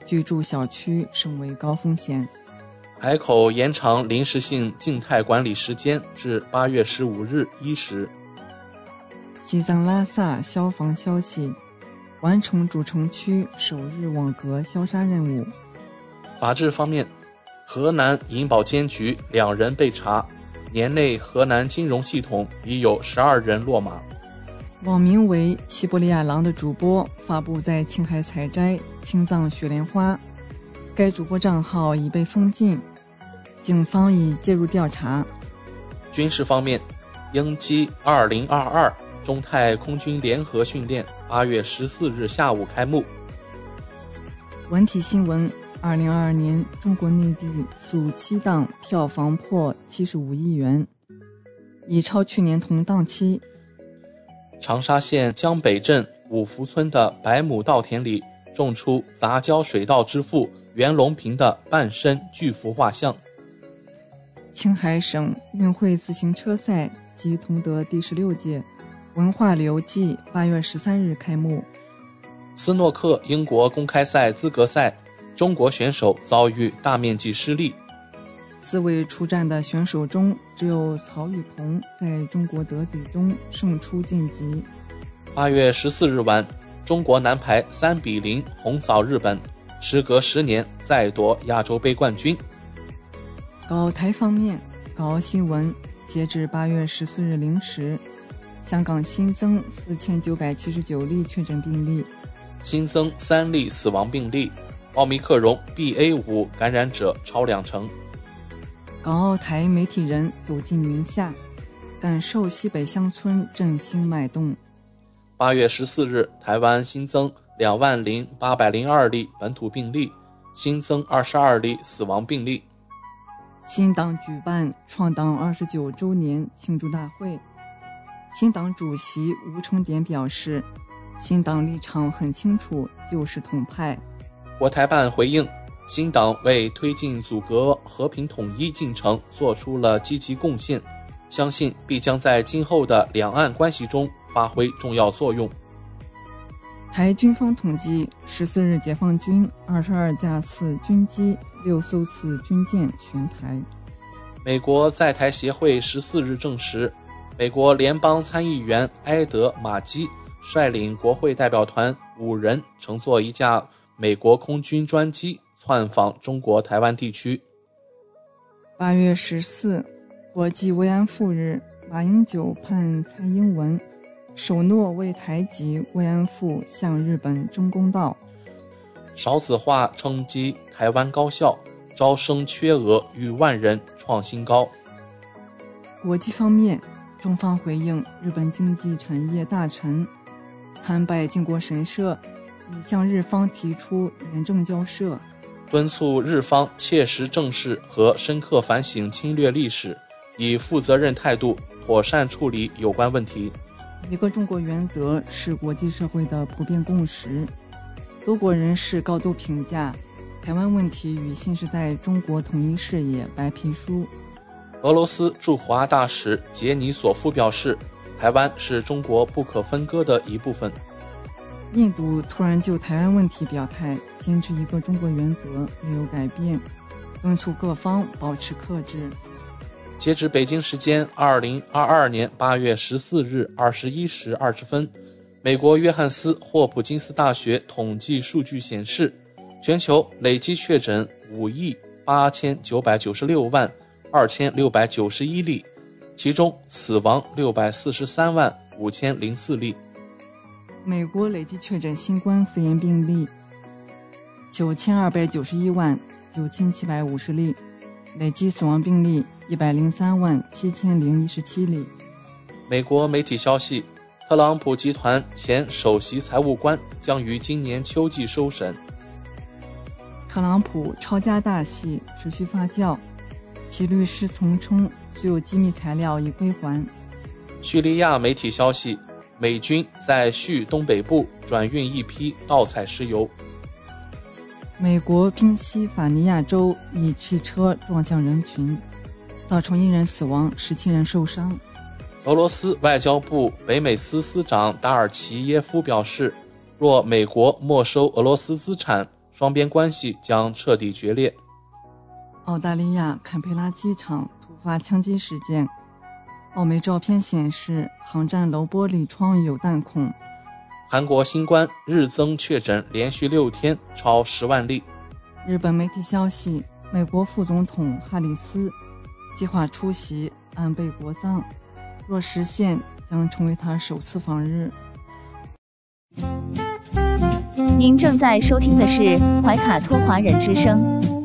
居住小区升为高风险。海口延长临时性静态管理时间至八月十五日一时。西藏拉萨消防消息，完成主城区首日网格消杀任务。法治方面，河南银保监局两人被查，年内河南金融系统已有十二人落马。网名为“西伯利亚狼”的主播发布在青海采摘青藏雪莲花，该主播账号已被封禁。警方已介入调查。军事方面，鹰击二零二二中泰空军联合训练八月十四日下午开幕。文体新闻：二零二二年中国内地暑期档票房破七十五亿元，已超去年同档期。长沙县江北镇五福村的百亩稻田里种出杂交水稻之父袁隆平的半身巨幅画像。青海省运会自行车赛及同德第十六届文化流季八月十三日开幕。斯诺克英国公开赛资格赛，中国选手遭遇大面积失利。四位出战的选手中，只有曹宇鹏在中国德比中胜出晋级。八月十四日晚，中国男排三比零横扫日本，时隔十年再夺亚洲杯冠军。港澳台方面，港澳新闻：截至八月十四日零时，香港新增四千九百七十九例确诊病例，新增三例死亡病例，奥密克戎 BA 五感染者超两成。港澳台媒体人走进宁夏，感受西北乡村振兴脉动。八月十四日，台湾新增两万零八百零二例本土病例，新增二十二例死亡病例。新党举办创党二十九周年庆祝大会，新党主席吴成典表示，新党立场很清楚，就是统派。国台办回应，新党为推进祖国和平统一进程做出了积极贡献，相信必将在今后的两岸关系中发挥重要作用。台军方统计，十四日解放军二十二架次军机、六艘次军舰巡台。美国在台协会十四日证实，美国联邦参议员埃德·马基率领国会代表团五人乘坐一架美国空军专机窜访中国台湾地区。八月十四，国际慰安妇日，马英九盼蔡英文。首诺为台籍慰安妇向日本争公道。少子化冲击台湾高校，招生缺额逾万人创新高。国际方面，中方回应日本经济产业大臣参拜靖国神社，已向日方提出严正交涉，敦促日方切实正视和深刻反省侵略历史，以负责任态度妥善处理有关问题。一个中国原则是国际社会的普遍共识，多国人士高度评价《台湾问题与新时代中国统一事业白皮书》。俄罗斯驻华大使杰尼索夫表示，台湾是中国不可分割的一部分。印度突然就台湾问题表态，坚持一个中国原则没有改变，敦促各方保持克制。截止北京时间二零二二年八月十四日二十一时二十分，美国约翰斯霍普金斯大学统计数据显示，全球累计确诊五亿八千九百九十六万二千六百九十一例，其中死亡六百四十三万五千零四例。美国累计确诊新冠肺炎病例九千二百九十一万九千七百五十例，累计死亡病例。一百零三万七千零一十七例。美国媒体消息，特朗普集团前首席财务官将于今年秋季收审。特朗普抄家大戏持续发酵，其律师从称所有机密材料已归还。叙利亚媒体消息，美军在叙东北部转运一批盗采石油。美国宾夕法尼亚州一汽车撞向人群，造成一人死亡，十七人受伤。俄罗斯外交部北美司司长达尔奇耶夫表示，若美国没收俄罗斯资产，双边关系将彻底决裂。澳大利亚坎培拉机场突发枪击事件，澳媒照片显示航站楼玻璃窗有弹孔。韩国新冠日增确诊连续六天超十万例。日本媒体消息，美国副总统哈里斯计划出席安倍国葬。若实现，将成为他首次访日。您正在收听的是怀卡托华人之声，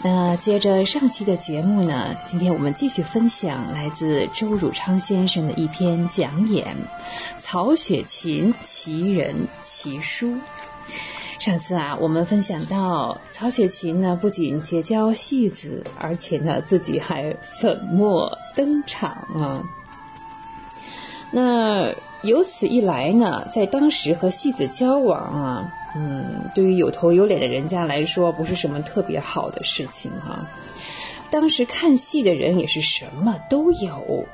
那接着上期的节目呢，今天我们继续分享来自周汝昌先生的一篇讲演《曹雪芹奇人奇书》。上次啊，我们分享到曹雪芹呢，不仅结交戏子，而且呢，自己还粉墨登场啊。那由此一来呢，在当时和戏子交往啊。嗯，对于有头有脸的人家来说，不是什么特别好的事情哈。当时看戏的人也是什么都有，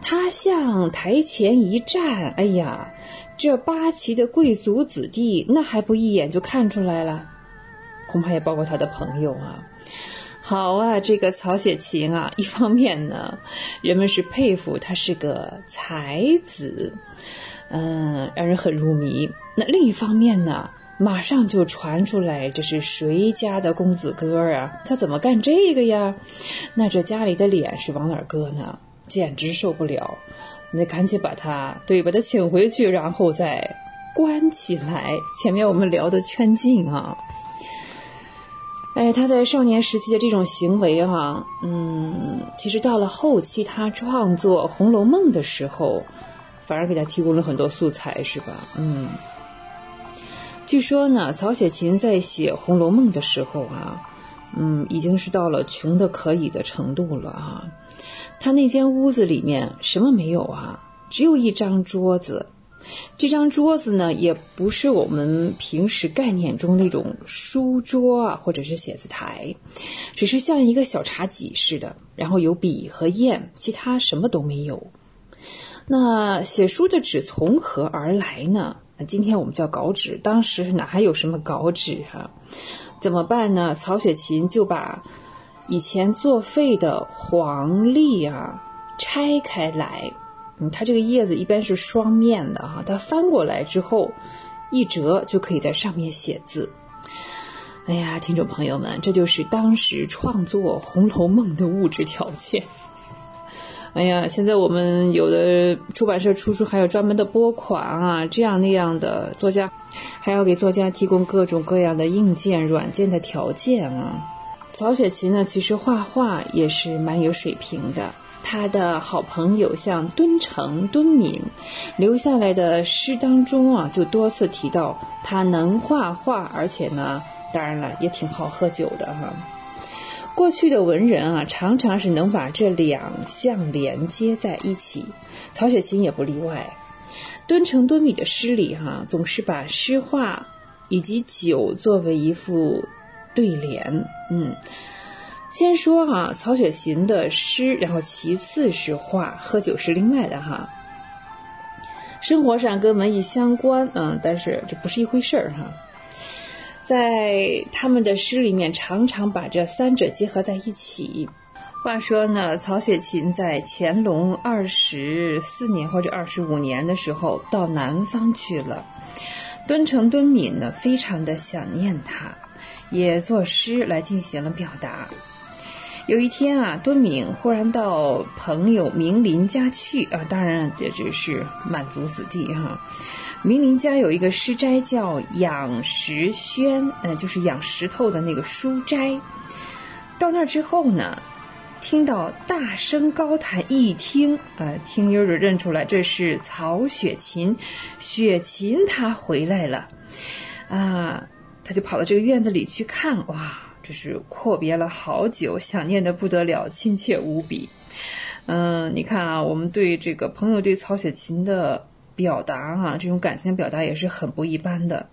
他向台前一站，哎呀，这八旗的贵族子弟，那还不一眼就看出来了？恐怕也包括他的朋友啊。好啊，这个曹雪芹啊，一方面呢，人们是佩服他是个才子，嗯，让人很入迷。那另一方面呢？马上就传出来，这是谁家的公子哥啊？他怎么干这个呀？那这家里的脸是往哪搁呢？简直受不了！那赶紧把他，对，把他请回去，然后再关起来。前面我们聊的圈禁啊，哎，他在少年时期的这种行为哈，嗯，其实到了后期他创作《红楼梦》的时候，反而给他提供了很多素材，是吧？嗯。据说呢，曹雪芹在写《红楼梦》的时候啊，嗯，已经是到了穷的可以的程度了啊。他那间屋子里面什么没有啊？只有一张桌子。这张桌子呢，也不是我们平时概念中那种书桌啊，或者是写字台，只是像一个小茶几似的。然后有笔和砚，其他什么都没有。那写书的纸从何而来呢？今天我们叫稿纸，当时哪还有什么稿纸啊？怎么办呢？曹雪芹就把以前作废的黄历啊拆开来，嗯，它这个叶子一般是双面的哈，它翻过来之后一折就可以在上面写字。哎呀，听众朋友们，这就是当时创作《红楼梦》的物质条件。哎呀，现在我们有的出版社出书还有专门的拨款啊，这样那样的作家，还要给作家提供各种各样的硬件、软件的条件啊。曹雪芹呢，其实画画也是蛮有水平的。他的好朋友像敦诚、敦敏留下来的诗当中啊，就多次提到他能画画，而且呢，当然了，也挺好喝酒的哈。过去的文人啊，常常是能把这两项连接在一起，曹雪芹也不例外。敦诚敦敏的诗里哈，总是把诗画以及酒作为一副对联，嗯。先说哈，曹雪芹的诗，然后其次是画，喝酒是另外的哈。生活上跟文艺相关，嗯，但是这不是一回事儿哈。在他们的诗里面，常常把这三者结合在一起。话说呢，曹雪芹在乾隆二十四年或者二十五年的时候到南方去了，敦诚敦敏呢非常的想念他，也作诗来进行了表达。有一天啊，敦敏忽然到朋友明林家去啊，当然这只是满族子弟哈。明林家有一个诗斋叫养石轩，嗯，就是养石头的那个书斋。到那儿之后呢，听到大声高谈，一听啊，听妞就认出来这是曹雪芹，雪芹他回来了，啊，他就跑到这个院子里去看，哇！这是阔别了好久，想念的不得了，亲切无比。嗯，你看啊，我们对这个朋友对曹雪芹的表达啊，这种感情表达也是很不一般的。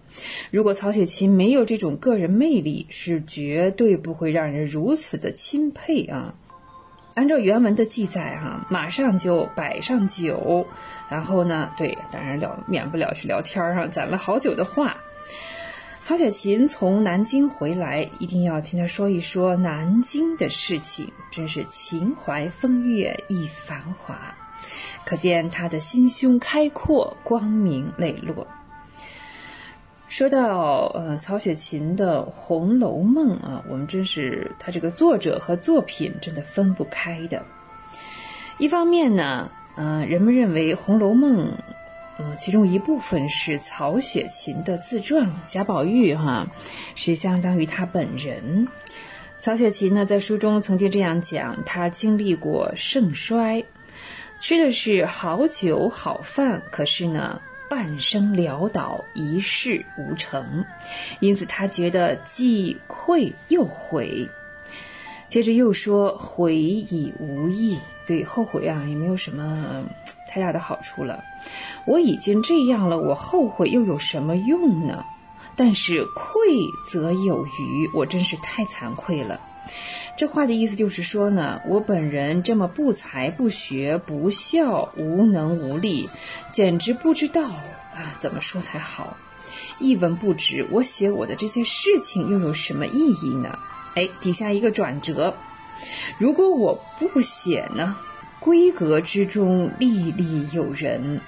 如果曹雪芹没有这种个人魅力，是绝对不会让人如此的钦佩啊。按照原文的记载哈，马上就摆上酒，然后呢，对，当然了免不了去聊天儿哈，攒了好久的话。曹雪芹从南京回来，一定要听他说一说南京的事情，真是秦淮风月亦繁华，可见他的心胸开阔，光明磊落。说到呃曹雪芹的《红楼梦》啊，我们真是他这个作者和作品真的分不开的。一方面呢，呃，人们认为《红楼梦》。嗯，其中一部分是曹雪芹的自传，贾宝玉哈是相当于他本人。曹雪芹呢，在书中曾经这样讲：他经历过盛衰，吃的是好酒好饭，可是呢，半生潦倒，一事无成，因此他觉得既愧又悔。接着又说悔已无益，对，后悔啊，也没有什么。太大的好处了，我已经这样了，我后悔又有什么用呢？但是愧则有余，我真是太惭愧了。这话的意思就是说呢，我本人这么不才不学不孝无能无力，简直不知道啊怎么说才好，一文不值。我写我的这些事情又有什么意义呢？哎，底下一个转折，如果我不写呢？闺阁之中，历历有人。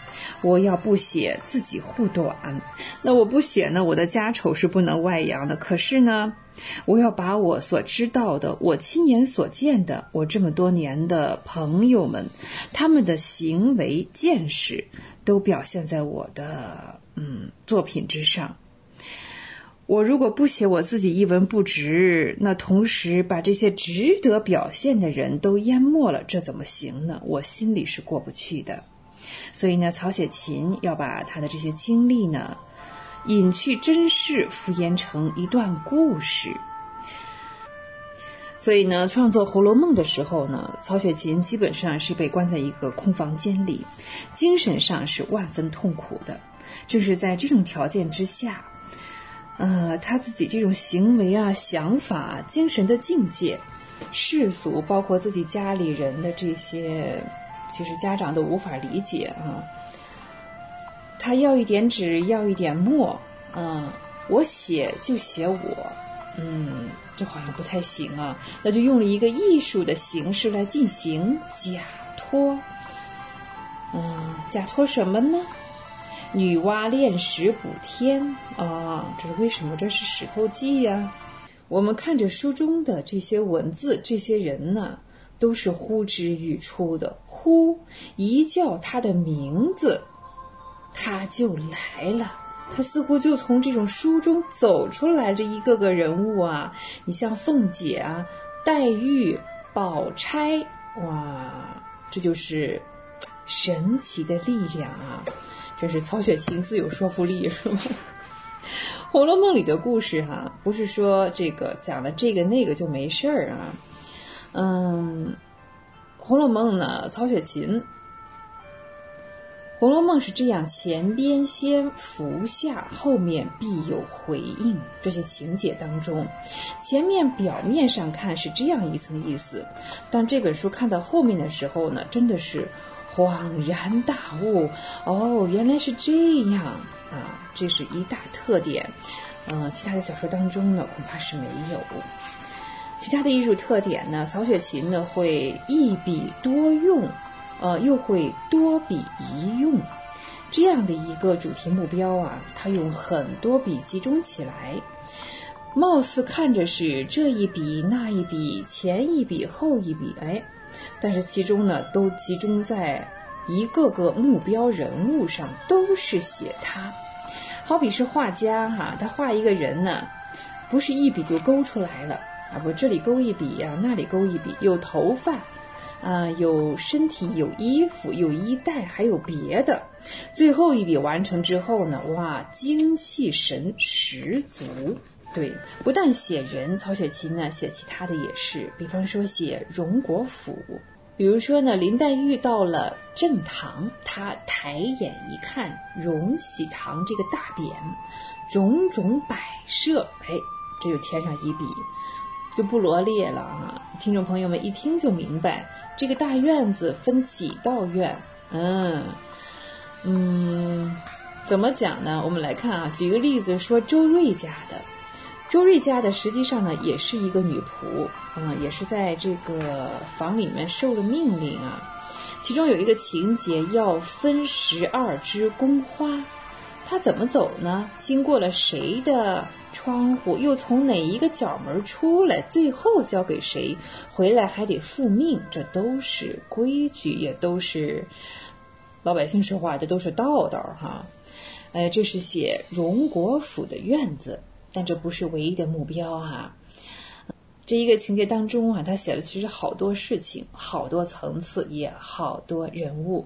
我要不写，自己护短。那我不写呢？我的家丑是不能外扬的。可是呢，我要把我所知道的，我亲眼所见的，我这么多年的朋友们，他们的行为见识，都表现在我的嗯作品之上。我如果不写我自己一文不值，那同时把这些值得表现的人都淹没了，这怎么行呢？我心里是过不去的。所以呢，曹雪芹要把他的这些经历呢，隐去真事，敷衍成一段故事。所以呢，创作《红楼梦》的时候呢，曹雪芹基本上是被关在一个空房间里，精神上是万分痛苦的。正是在这种条件之下。呃，他自己这种行为啊、想法、精神的境界，世俗包括自己家里人的这些，其实家长都无法理解啊。他要一点纸，要一点墨，嗯，我写就写我，嗯，这好像不太行啊。那就用了一个艺术的形式来进行假托，嗯，假托什么呢？女娲炼石补天啊，这是为什么？这是石头记呀。我们看着书中的这些文字，这些人呢，都是呼之欲出的。呼一叫他的名字，他就来了。他似乎就从这种书中走出来，这一个个人物啊，你像凤姐啊、黛玉、宝钗，哇，这就是神奇的力量啊！真是曹雪芹自有说服力，是吗？《红楼梦》里的故事哈、不是说这个讲了这个那个就没事儿啊。嗯，《红楼梦》呢，曹雪芹，《红楼梦》是这样：前边先伏下，后面必有回应。这些情节当中，前面表面上看是这样一层意思，但这本书看到后面的时候呢，真的是恍然大悟，哦，原来是这样啊！这是一大特点。嗯、其他的小说当中呢，恐怕是没有。其他的艺术特点呢，曹雪芹呢会一笔多用，呃，又会多笔一用，这样的一个主题目标啊，他用很多笔集中起来，貌似看着是这一笔那一笔，前一笔后一笔，哎，但是其中呢都集中在一个个目标人物上，都是写他。好比是画家哈、他画一个人呢，不是一笔就勾出来了啊，不，这里勾一笔呀、那里勾一笔，有头发，啊，有身体，有衣服，有衣带，还有别的。最后一笔完成之后呢，哇，精气神十足。对，不但写人，曹雪芹呢写其他的也是，比方说写荣国府。比如说呢，林黛玉到了正堂，她抬眼一看，荣禧堂这个大匾，种种摆设，哎，这就添上一笔，就不罗列了啊。听众朋友们一听就明白，这个大院子分几道院，嗯嗯，怎么讲呢？我们来看啊，举个例子说周瑞家的，周瑞家的实际上呢也是一个女仆，嗯，也是在这个房里面受了命令啊。其中有一个情节要分十二枝宫花，她怎么走呢？经过了谁的窗户，又从哪一个角门出来，最后交给谁，回来还得复命，这都是规矩，也都是老百姓说话，这都是道道哈。哎，这是写荣国府的院子，但这不是唯一的目标啊。这一个情节当中啊，他写了其实好多事情，好多层次，也好多人物。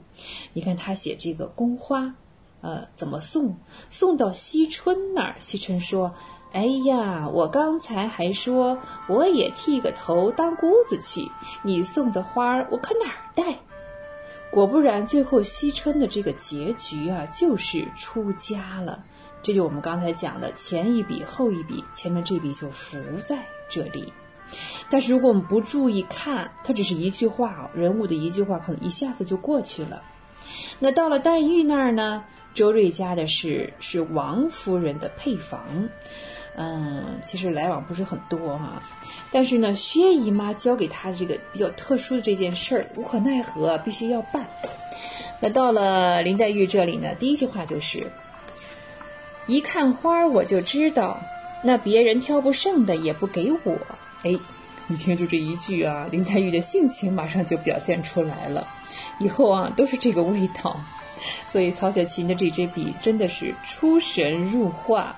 你看他写这个宫花，呃，怎么送？送到惜春那儿，惜春说：“哎呀，我刚才还说我也剃个头当姑子去，你送的花儿我可哪儿带？”果不然，最后惜春的这个结局啊，就是出家了。这就我们刚才讲的前一笔后一笔，前面这笔就浮在这里。但是如果我们不注意看，它只是一句话，人物的一句话，可能一下子就过去了。那到了黛玉那儿呢？周瑞家的是是王夫人的配房，嗯，其实来往不是很多哈、但是呢，薛姨妈交给她的这个比较特殊的这件事儿，无可奈何，必须要办。那到了林黛玉这里呢，第一句话就是：“一看花儿我就知道，那别人挑不剩的也不给我。”哎，你听就这一句啊，林黛玉的性情马上就表现出来了。以后啊，都是这个味道。所以曹雪芹的这支笔真的是出神入化。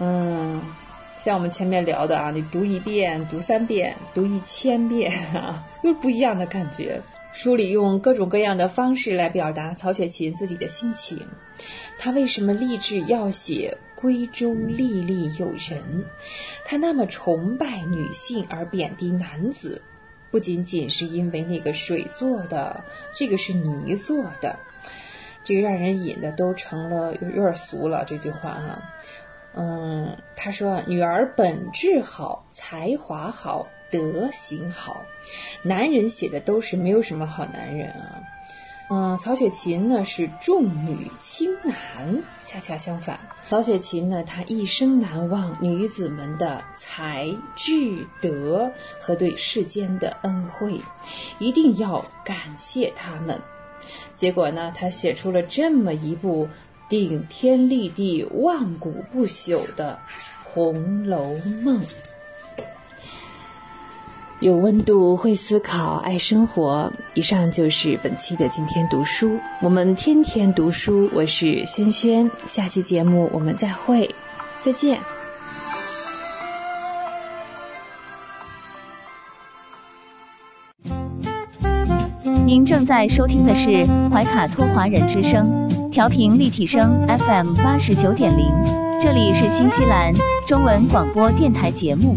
嗯，像我们前面聊的啊，你读一遍、读三遍、读一千遍啊，都是不一样的感觉。书里用各种各样的方式来表达曹雪芹自己的心情。他为什么立志要写闺中丽丽有人？他那么崇拜女性而贬低男子，不仅仅是因为那个水做的，这个是泥做的，这个让人引的都成了有有点俗了。这句话哈、嗯，他说女儿本质好，才华好，德行好。男人写的都是没有什么好男人啊。嗯，曹雪芹呢是重女轻男，恰恰相反。曹雪芹呢，他一生难忘女子们的才智德和对世间的恩惠，一定要感谢他们。结果呢，他写出了这么一部顶天立地、万古不朽的《红楼梦》。有温度，会思考，爱生活。以上就是本期的今天读书。我们天天读书，我是轩轩。下期节目我们再会，再见。您正在收听的是怀卡托华人之声，调频立体声 FM 八十九点零，这里是新西兰中文广播电台节目。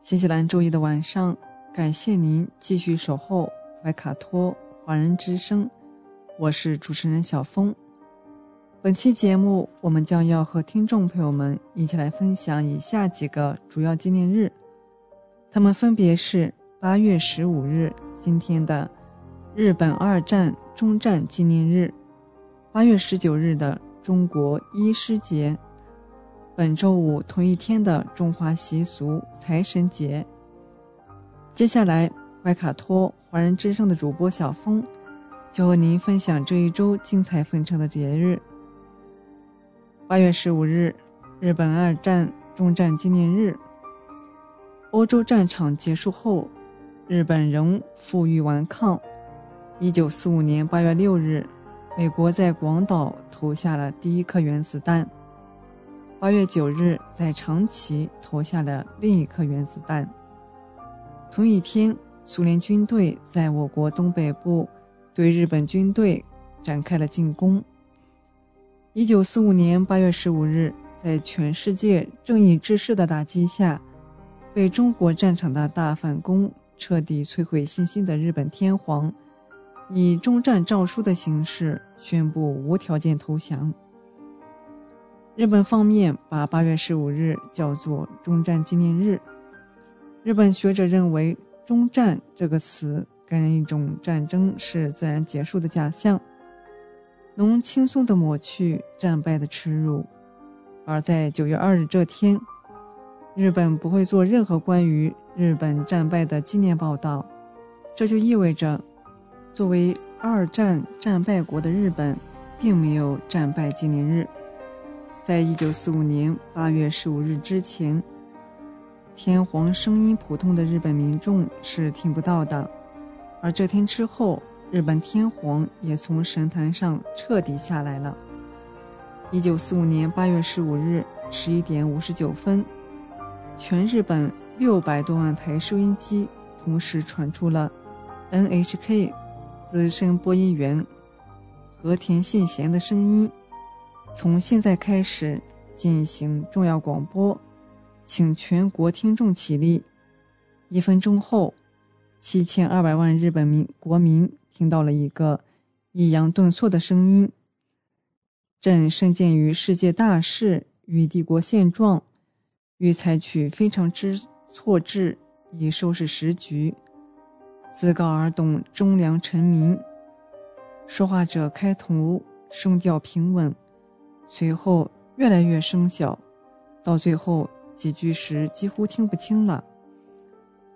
新西兰周一的晚上，感谢您继续守候怀卡托华人之声，我是主持人小峰。本期节目，我们将要和听众朋友们一起来分享以下几个主要纪念日，他们分别是八月十五日今天的日本二战中战纪念日，八月十九日的中国医师节。本周五同一天的中华习俗财神节。接下来，怀卡托华人之声的主播小峰就和您分享这一周精彩纷呈的节日。八月十五日，日本二战终战纪念日。欧洲战场结束后，日本仍负隅顽抗。一九四五年八月六日，美国在广岛投下了第一颗原子弹。八月九日，在长崎投下了另一颗原子弹。同一天，苏联军队在我国东北部对日本军队展开了进攻。一九四五年八月十五日，在全世界正义之士的打击下，被中国战场的大反攻彻底摧毁信心的日本天皇，以终战诏书的形式宣布无条件投降。日本方面把八月十五日叫做终战纪念日。日本学者认为，“终战”这个词给人一种战争是自然结束的假象，能轻松地抹去战败的耻辱。而在九月二日这天，日本不会做任何关于日本战败的纪念报道，这就意味着，作为二战战败国的日本，并没有战败纪念日。在一九四五年八月十五日之前，天皇声音普通的日本民众是听不到的。而这天之后，日本天皇也从神坛上彻底下来了。一九四五年八月十五日十一点五十九分，全日本六百多万台收音机同时传出了 NHK 资深播音员和田信贤的声音。从现在开始进行重要广播，请全国听众起立。一分钟后，七千二百万日本民国民听到了一个抑扬顿挫的声音：“朕身鉴于世界大势与帝国现状，欲采取非常之措置以收拾时局，自告而动忠良臣民。”说话者开头声调平稳。随后越来越声小，到最后几句时几乎听不清了。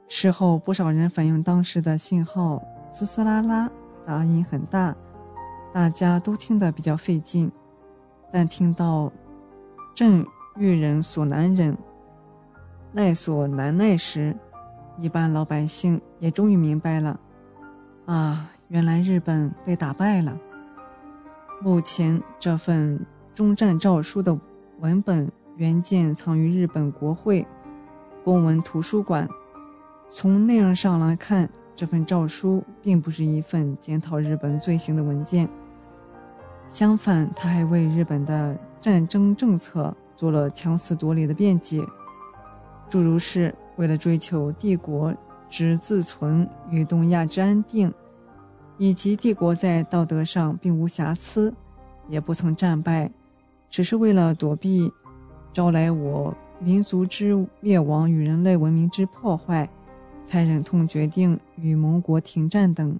事后不少人反映，当时的信号嘶嘶啦啦，杂音很大，大家都听得比较费劲。但听到“朕遇人所难忍，耐所难耐”时，一般老百姓也终于明白了：啊，原来日本被打败了。目前这份。终战诏书的文本原件藏于日本国会公文图书馆。从内容上来看，这份诏书并不是一份检讨日本罪行的文件，相反，他还为日本的战争政策做了强词夺理的辩解，诸如是为了追求帝国之自存与东亚之安定，以及帝国在道德上并无瑕疵，也不曾战败。只是为了躲避招来我民族之灭亡与人类文明之破坏，才忍痛决定与盟国停战等。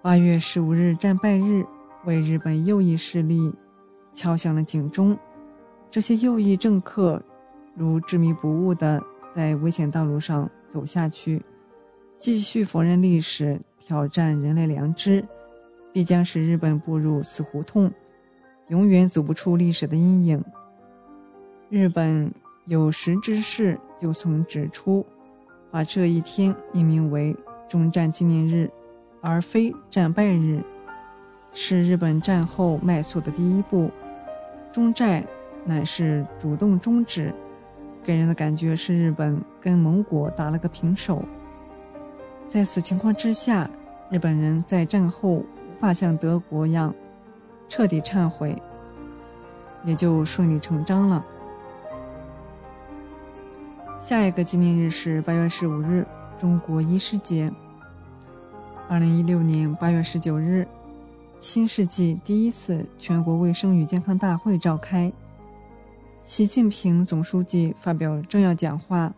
八月十五日战败日，为日本右翼势力敲响了警钟。这些右翼政客如执迷不悟地在危险道路上走下去，继续否认历史，挑战人类良知，必将使日本步入死胡同，永远走不出历史的阴影。日本有识之士就曾指出，把这一天命名为终战纪念日，而非战败日，是日本战后迈错的第一步。终战乃是主动终止，给人的感觉是日本跟盟国打了个平手。在此情况之下，日本人在战后无法像德国样彻底忏悔，也就顺理成章了。下一个纪念日是八月十五日，中国医师节。二零一六年八月十九日，新世纪第一次全国卫生与健康大会召开。习近平总书记发表重要讲话，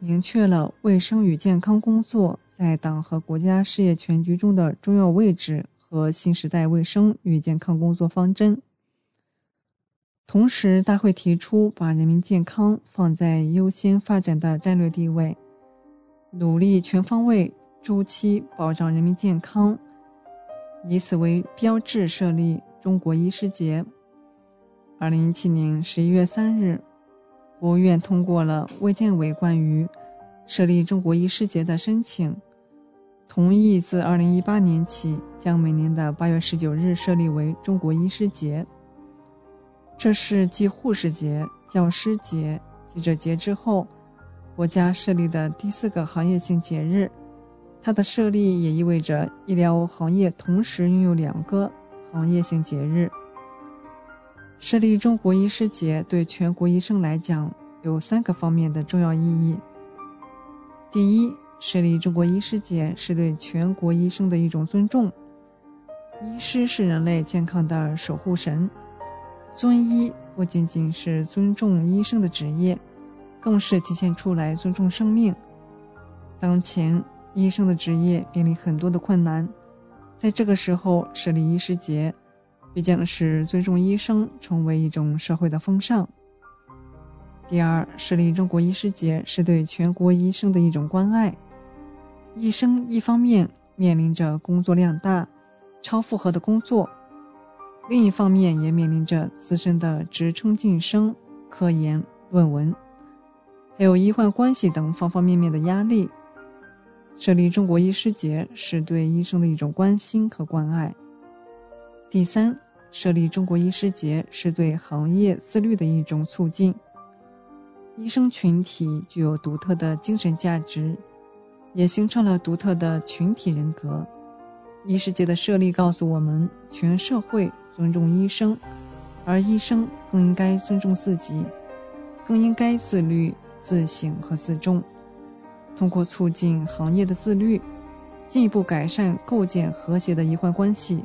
明确了卫生与健康工作在党和国家事业全局中的重要位置和新时代卫生与健康工作方针。同时，大会提出把人民健康放在优先发展的战略地位，努力全方位、周期保障人民健康，以此为标志设立中国医师节。二零一七年十一月三日，国务院通过了卫健委关于设立中国医师节的申请，同意自二零一八年起将每年的八月十九日设立为中国医师节。这是继护士节、教师节、记者节之后，国家设立的第四个行业性节日。它的设立也意味着医疗行业同时拥有两个行业性节日。设立中国医师节对全国医生来讲有三个方面的重要意义。第一，设立中国医师节是对全国医生的一种尊重。医师是人类健康的守护神。尊医不仅仅是尊重医生的职业，更是体现出来尊重生命。当前医生的职业面临很多的困难，在这个时候设立医师节，必将使尊重医生成为一种社会的风尚。第二，设立中国医师节是对全国医生的一种关爱。医生一方面面临着工作量大、超负荷的工作。另一方面，也面临着自身的职称晋升、科研论文，还有医患关系等方方面面的压力。设立中国医师节是对医生的一种关心和关爱。第三，设立中国医师节是对行业自律的一种促进。医生群体具有独特的精神价值，也形成了独特的群体人格。医师节的设立告诉我们，全社会。尊重医生，而医生更应该尊重自己，更应该自律、自省和自重。通过促进行业的自律，进一步改善构建和谐的医患关系。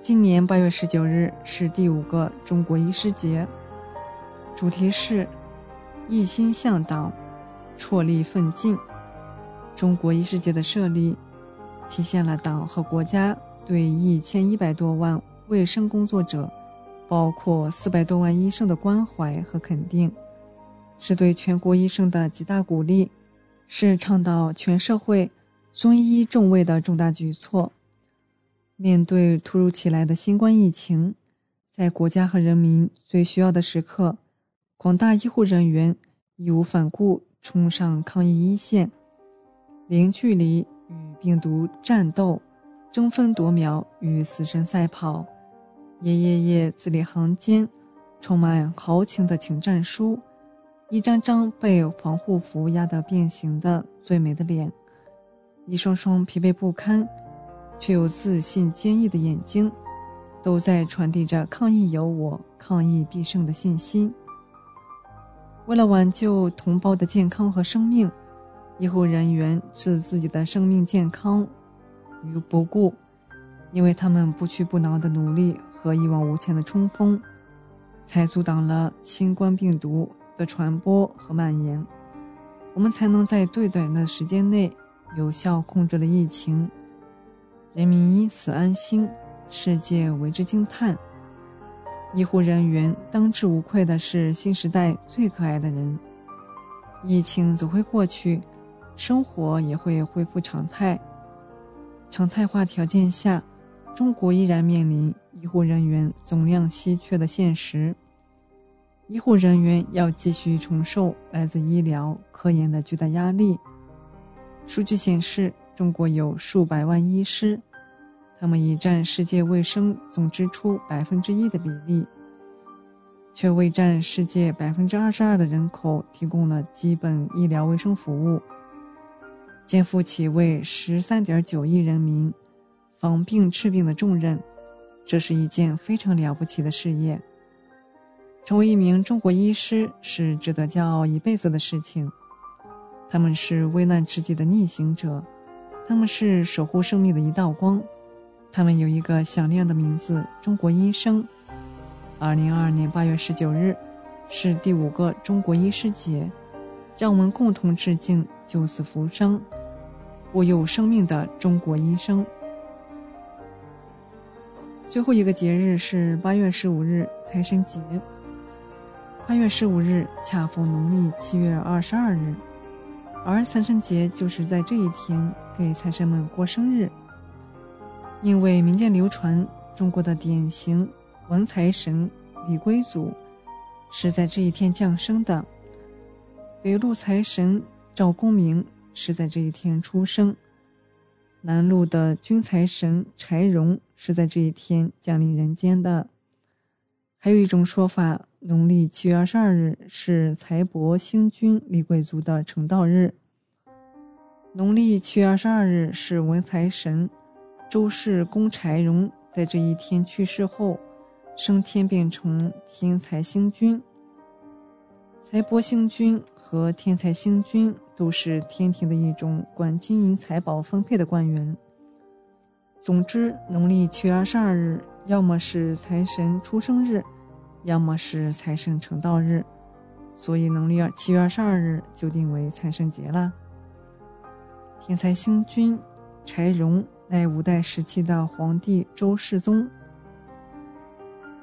今年八月十九日是第五个中国医师节，主题是“一心向党，踔厉奋进”。中国医师节的设立，体现了党和国家。对一千一百多万卫生工作者，包括四百多万医生的关怀和肯定，是对全国医生的极大鼓励，是倡导全社会尊医重卫的重大举措。面对突如其来的新冠疫情，在国家和人民最需要的时刻，广大医护人员义无反顾冲上抗疫一线，零距离与病毒战斗。争分夺秒与死神赛跑，一页页字里行间充满豪情的请战书，一张张被防护服压得变形的最美的脸，一双双疲惫不堪却又自信坚毅的眼睛，都在传递着抗疫有我、抗疫必胜的信心。为了挽救同胞的健康和生命，医护人员置自己的生命健康。于不顾，因为他们不屈不挠的努力和一往无前的冲锋，才阻挡了新冠病毒的传播和蔓延，我们才能在最短的时间内有效控制了疫情，人民因此安心，世界为之惊叹。医护人员当之无愧的是新时代最可爱的人。疫情总会过去，生活也会恢复常态。常态化条件下，中国依然面临医护人员总量稀缺的现实。医护人员要继续承受来自医疗科研的巨大压力。数据显示，中国有数百万医师。他们已占世界卫生总支出百分之一的比例，却为占世界百分之二十二的人口提供了基本医疗卫生服务，肩负起为十三点九亿人民防病治病的重任，这是一件非常了不起的事业。成为一名中国医师是值得骄傲一辈子的事情。他们是危难之际的逆行者，他们是守护生命的一道光。他们有一个响亮的名字——中国医生。二零二二年八月十九日，是第五个中国医师节，让我们共同致敬救死扶伤、护佑生命的中国医生。最后一个节日是八月十五日财神节。八月十五日恰逢农历七月二十二日，而财神节就是在这一天给财神们过生日。因为民间流传，中国的典型文财神李龟祖是在这一天降生的；北路财神赵公明是在这一天出生；南路的军财神柴荣是在这一天降临人间的。还有一种说法，农历七月二十二日是财帛星君李贵族的成道日；农历七月二十二日是文财神。周氏公柴荣在这一天去世后，升天变成天才星君。财帛星君和天才星君都是天庭的一种管金银财宝分配的官员。总之，农历七月二十二日，要么是财神出生日，要么是财神成道日，所以农历二七月二十二日就定为财神节啦。天才星君柴荣。乃五代时期的皇帝周世宗，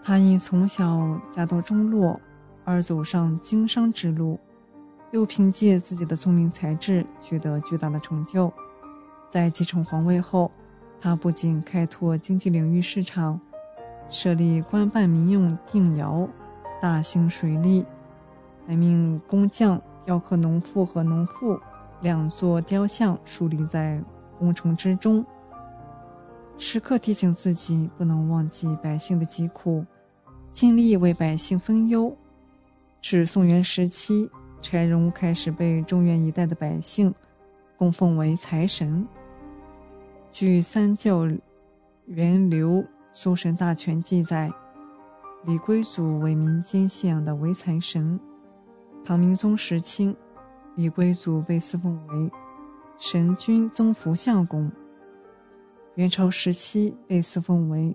他因从小家道中落而走上经商之路，又凭借自己的聪明才智取得巨大的成就。在继承皇位后，他不仅开拓经济领域市场，设立官办民用定窑、大兴水利，还命工匠雕刻农妇和农妇两座雕像，树立在宫城之中。时刻提醒自己不能忘记百姓的疾苦，尽力为百姓分忧。至宋元时期，柴荣开始被中原一带的百姓供奉为财神。据《三教源流搜神大全》记载，李龟祖为民间信仰的为财神。唐明宗时期，李龟祖被赐奉为神君宗福相公。元朝时期被赐封为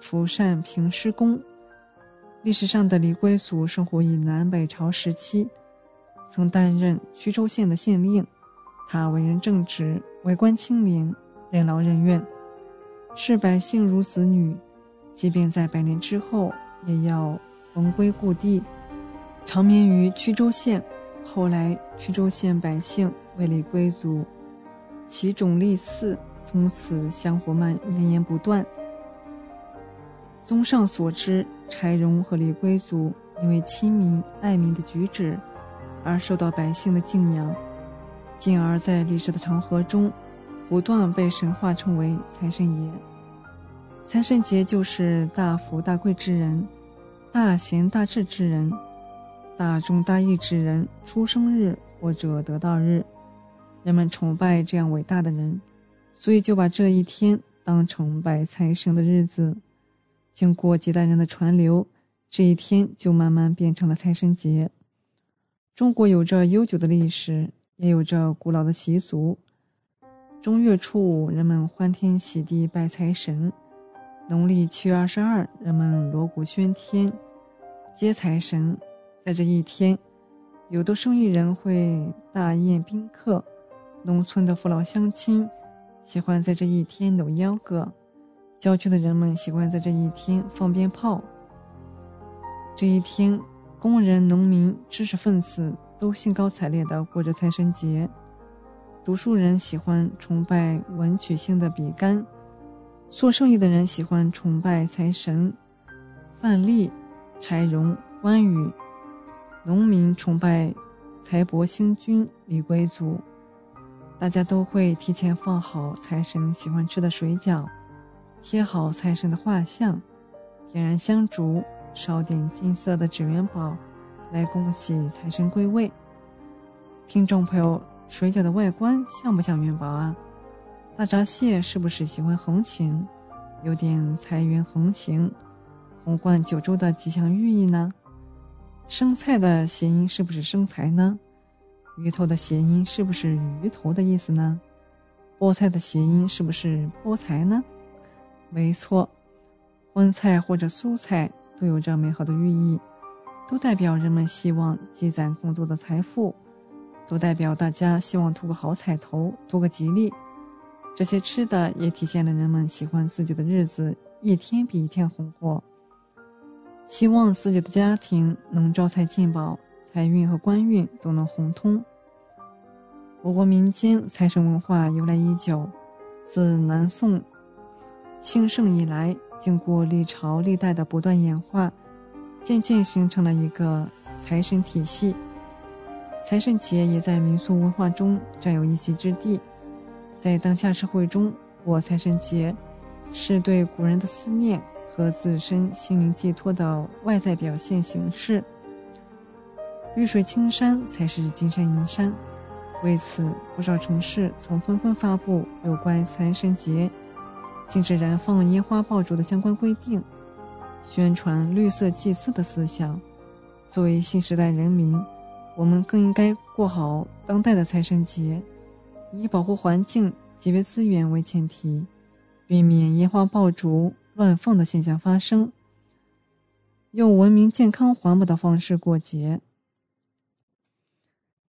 福善平师公。历史上的李龟祖生活于南北朝时期，曾担任曲州县的县令。他为人正直，为官清廉，任劳任怨，视百姓如子女。即便在百年之后，也要魂归故地，长眠于曲州县。后来，曲州县百姓为李龟祖起冢立寺。从此香火蔓绵延不断。综上所知，柴荣和李龟祖因为亲民爱民的举止，而受到百姓的敬仰，进而，在历史的长河中，不断被神化称为财神爷。财神节就是大富大贵之人、大贤大智之人、大忠大义之人出生日或者得道日，人们崇拜这样伟大的人。所以就把这一天当成拜财神的日子，经过几代人的传流，这一天就慢慢变成了财神节。中国有着悠久的历史，也有着古老的习俗。正月初五，人们欢天喜地拜财神；农历七月二十二，人们锣鼓喧天，接财神。在这一天，有的生意人会大宴宾客，农村的父老乡亲喜欢在这一天扭秧歌，郊区的人们喜欢在这一天放鞭炮。这一天，工人、农民、知识分子都兴高采烈地过着财神节。读书人喜欢崇拜文曲星的比干，做生意的人喜欢崇拜财神范蠡、柴荣、关羽。农民崇拜财帛星君李贵祖，大家都会提前放好财神喜欢吃的水饺，贴好财神的画像，点燃香烛，烧点金色的纸元宝，来恭喜财神归位。听众朋友，水饺的外观像不像元宝啊？大闸蟹是不是喜欢横行，有点财源横行、红冠九州的吉祥寓意呢？生菜的谐音是不是生财呢？鱼头的谐音是不是鱼头的意思呢？菠菜的谐音是不是菠菜呢？没错，荤菜或者素菜都有着美好的寓意，都代表人们希望积攒更多的财富，都代表大家希望图个好彩头，图个吉利。这些吃的也体现了人们喜欢自己的日子一天比一天红火。希望自己的家庭能招财进宝，财运和官运都能红通。我国民间财神文化由来已久，自南宋兴盛以来，经过历朝历代的不断演化，渐渐形成了一个财神体系。财神节也在民俗文化中占有一席之地。在当下社会中，过财神节是对古人的思念。和自身心灵寄托的外在表现形式。绿水青山才是金山银山，为此，不少城市曾纷纷发布有关财神节禁止燃放烟花爆竹的相关规定，宣传绿色祭祀的思想。作为新时代人民，我们更应该过好当代的财神节，以保护环境、节约资源为前提，避免烟花爆竹。乱放的现象发生，用文明、健康、环保的方式过节。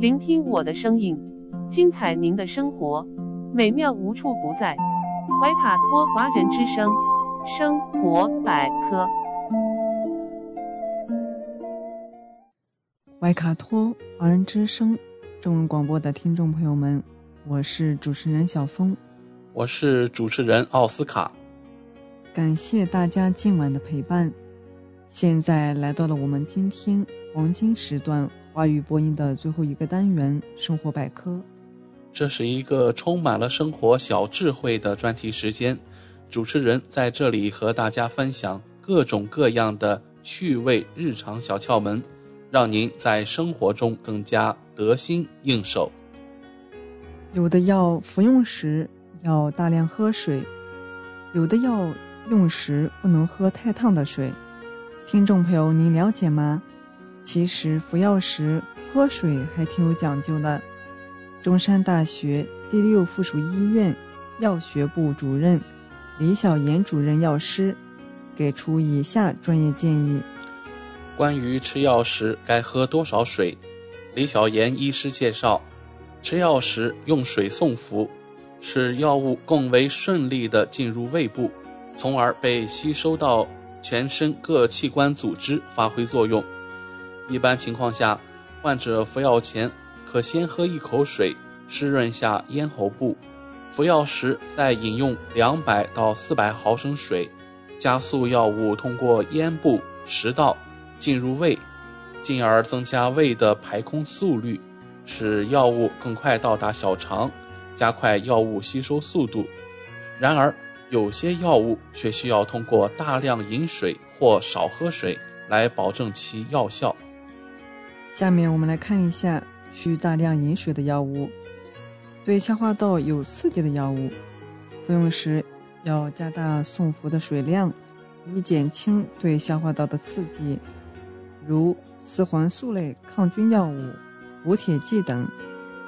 聆听我的声音，精彩您的生活，美妙无处不在。怀卡托华人之声，生活百科。怀卡托华人之声中文广播的听众朋友们，我是主持人小峰。我是主持人奥斯卡，感谢大家今晚的陪伴。现在来到了我们今天黄金时段华语播音的最后一个单元——生活百科。这是一个充满了生活小智慧的专题时间，主持人在这里和大家分享各种各样的趣味日常小窍门，让您在生活中更加得心应手。有的药服用时。要大量喝水，有的药用时不能喝太烫的水。听众朋友，您了解吗？其实服药时喝水还挺有讲究的。中山大学第六附属医院药学部主任李小岩主任药师给出以下专业建议：关于吃药时该喝多少水，李小岩医师介绍，吃药时用水送服。使药物更为顺利地进入胃部，从而被吸收到全身各器官组织发挥作用。一般情况下，患者服药前可先喝一口水，湿润下咽喉部；服药时再饮用两百到四百毫升水，加速药物通过咽部、食道进入胃，进而增加胃的排空速率，使药物更快到达小肠。加快药物吸收速度，然而有些药物却需要通过大量饮水或少喝水来保证其药效。下面我们来看一下需大量饮水的药物。对消化道有刺激的药物，服用时要加大送服的水量，以减轻对消化道的刺激，如雌黄素类抗菌药物、补铁剂等。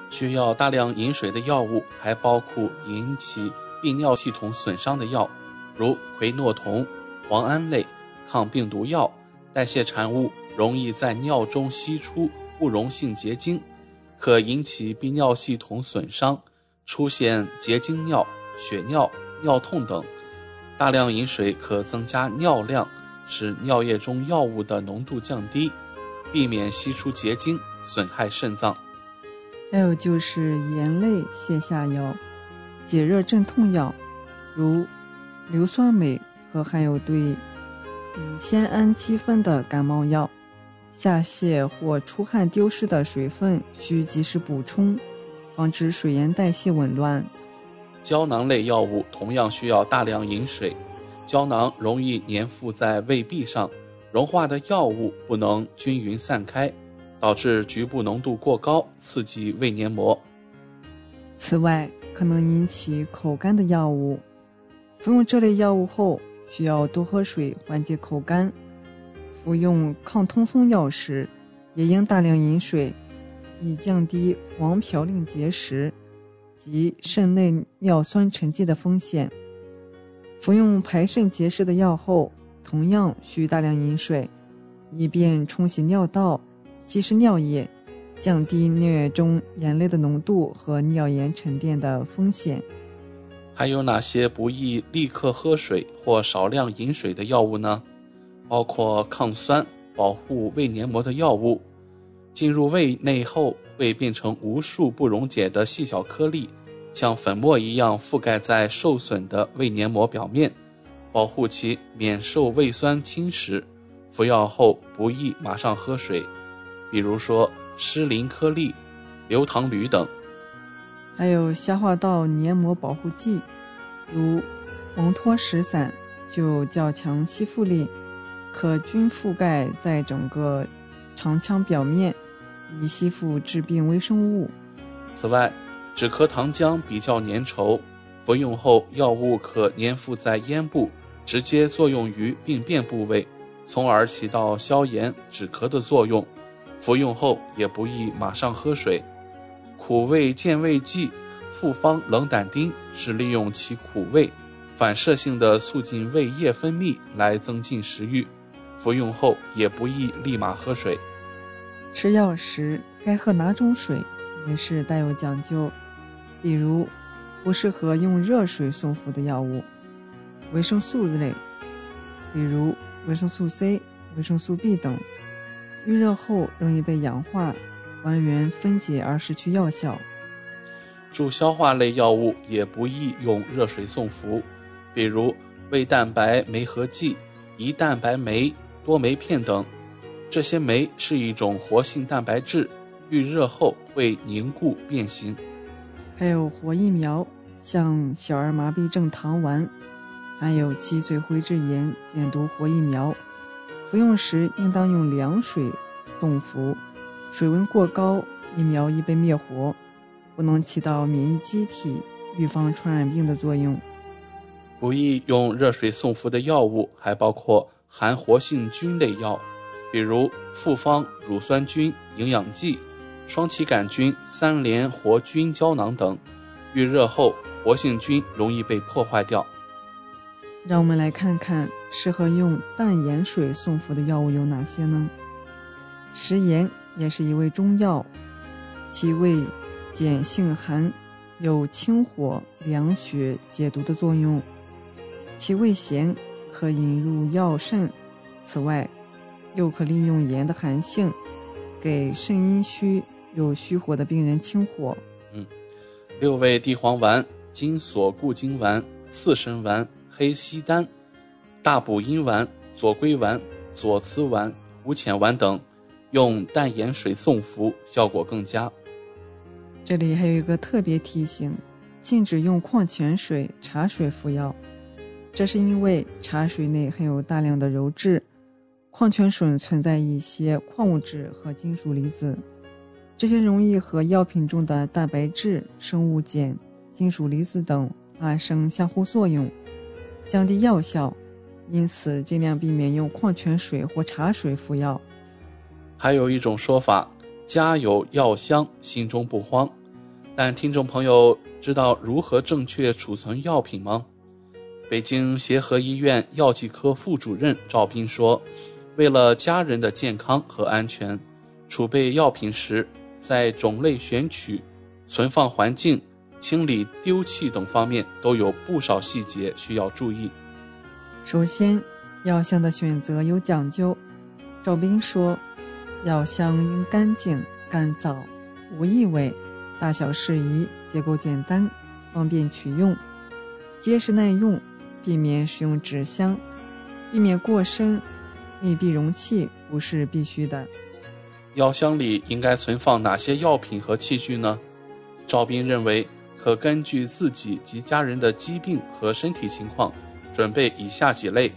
需要大量饮水的药物还包括引起泌尿系统损伤的药，如喹诺酮、磺胺类抗病毒药。代谢产物容易在尿中析出不溶性结晶，可引起泌尿系统损伤，出现结晶尿、血尿、尿痛等。大量饮水可增加尿量，使尿液中药物的浓度降低，避免析出结晶，损害肾脏。还有就是盐类泻下药、解热镇痛药，如硫酸镁和含有对乙酰氨基酚的感冒药。下泻或出汗丢失的水分需及时补充，防止水盐代谢紊乱。胶囊类药物同样需要大量饮水，胶囊容易粘附在胃壁上，融化的药物不能均匀散开。导致局部浓度过高，刺激胃黏膜。此外，可能引起口干的药物，服用这类药物后需要多喝水缓解口干。服用抗痛风药时，也应大量饮水，以降低黄嘌呤结石及肾内尿酸沉积的风险。服用排肾结石的药后，同样需大量饮水，以便冲洗尿道。稀释尿液，降低尿液中盐类的浓度和尿盐沉淀的风险。还有哪些不宜立刻喝水或少量饮水的药物呢？包括抗酸、保护胃黏膜的药物。进入胃内后会变成无数不溶解的细小颗粒，像粉末一样覆盖在受损的胃黏膜表面，保护其免受胃酸侵蚀。服药后不宜马上喝水。比如说施林颗粒、硫糖铝等，还有消化道黏膜保护剂，如蒙脱石散，具有较强吸附力，可均覆盖在整个肠腔表面，以吸附致病微生物。此外，止咳糖浆比较粘稠，服用后药物可粘附在咽部，直接作用于病变部位，从而起到消炎止咳的作用。服用后也不宜马上喝水。苦味健胃剂复方冷胆丁是利用其苦味，反射性的促进胃液分泌来增进食欲。服用后也不宜立马喝水。吃药时该喝哪种水也是带有讲究，比如不适合用热水送服的药物，维生素类，比如维生素 C、维生素 B 等。遇热后容易被氧化、还原、分解而失去药效。助消化类药物也不宜用热水送服，比如胃蛋白酶合剂、胰蛋白酶、多酶片等。这些酶是一种活性蛋白质，遇热后会凝固变形。还有活疫苗，像小儿麻痹症糖丸，含有脊髓灰质炎减毒活疫苗。服用时应当用凉水送服，水温过高，疫苗易被灭活，不能起到免疫机体预防传染病的作用。不宜用热水送服的药物还包括含活性菌类药，比如复方乳酸菌营养剂、双歧杆菌三联活菌胶囊等。遇热后，活性菌容易被破坏掉。让我们来看看适合用淡盐水送服的药物有哪些呢？食盐也是一味中药，其味碱性寒，有清火、凉血、解毒的作用。其味咸，可引入药肾。此外，又可利用盐的寒性，给肾阴虚、有虚火的病人清火。嗯，六味地黄丸、金锁固精丸、四神丸。黑西丹、大补阴丸、左归丸、左慈丸、胡潜丸等，用淡盐水送服效果更佳。这里还有一个特别提醒：禁止用矿泉水、茶水服药。这是因为茶水内含有大量的鞣质，矿泉水存在一些矿物质和金属离子，这些容易和药品中的蛋白质、生物碱、金属离子等发生相互作用，降低药效。因此，尽量避免用矿泉水或茶水服药。还有一种说法，家有药箱，心中不慌。但听众朋友知道如何正确储存药品吗？北京协和医院药剂科副主任赵斌说：“为了家人的健康和安全，储备药品时，在种类选取、存放环境、清理丢弃等方面都有不少细节需要注意。”首先，药箱的选择有讲究。赵斌说，药箱应干净、干燥、无异味，大小适宜，结构简单，方便取用，结实耐用。避免使用纸箱，避免过深。密闭容器不是必须的。药箱里应该存放哪些药品和器具呢？赵斌认为，可根据自己及家人的疾病和身体情况。准备以下几类：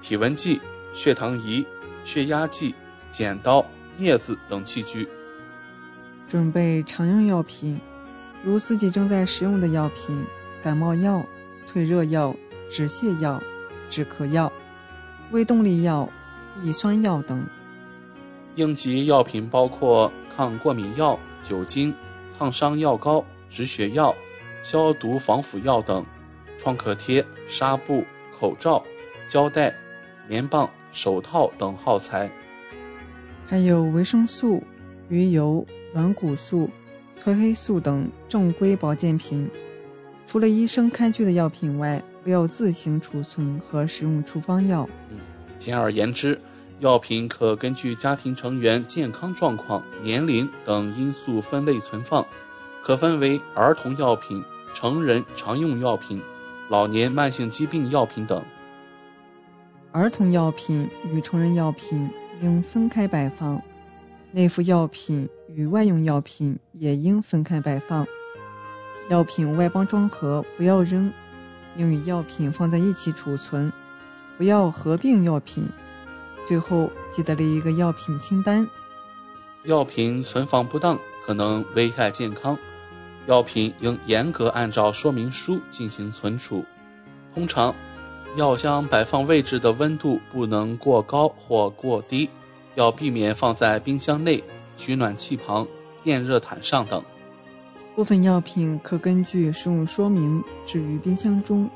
体温计、血糖仪、血压计、剪刀、镊子等器具。准备常用药品，如自己正在使用的药品、感冒药、退热药、止泻药、止咳药、胃动力药、乙酸药等。应急药品包括抗过敏药、酒精、烫伤药膏、止血药、消毒防腐药等。创可贴、纱布、口罩、胶带、棉棒、手套等耗材，还有维生素、鱼油、软骨素、褪黑素等正规保健品。除了医生开具的药品外，不要自行储存和使用处方药。嗯，简而言之，药品可根据家庭成员健康状况、年龄等因素分类存放，可分为儿童药品、成人常用药品。老年慢性疾病药品等，儿童药品与成人药品应分开摆放，内服药品与外用药品也应分开摆放。药品外包装盒不要扔，应与药品放在一起储存，不要合并药品。最后记得列一个药品清单。药品存放不当可能危害健康。药品应严格按照说明书进行存储。通常，药箱摆放位置的温度不能过高或过低，要避免放在冰箱内、取暖器旁、电热毯上等。部分药品可根据使用说明置于冰箱中。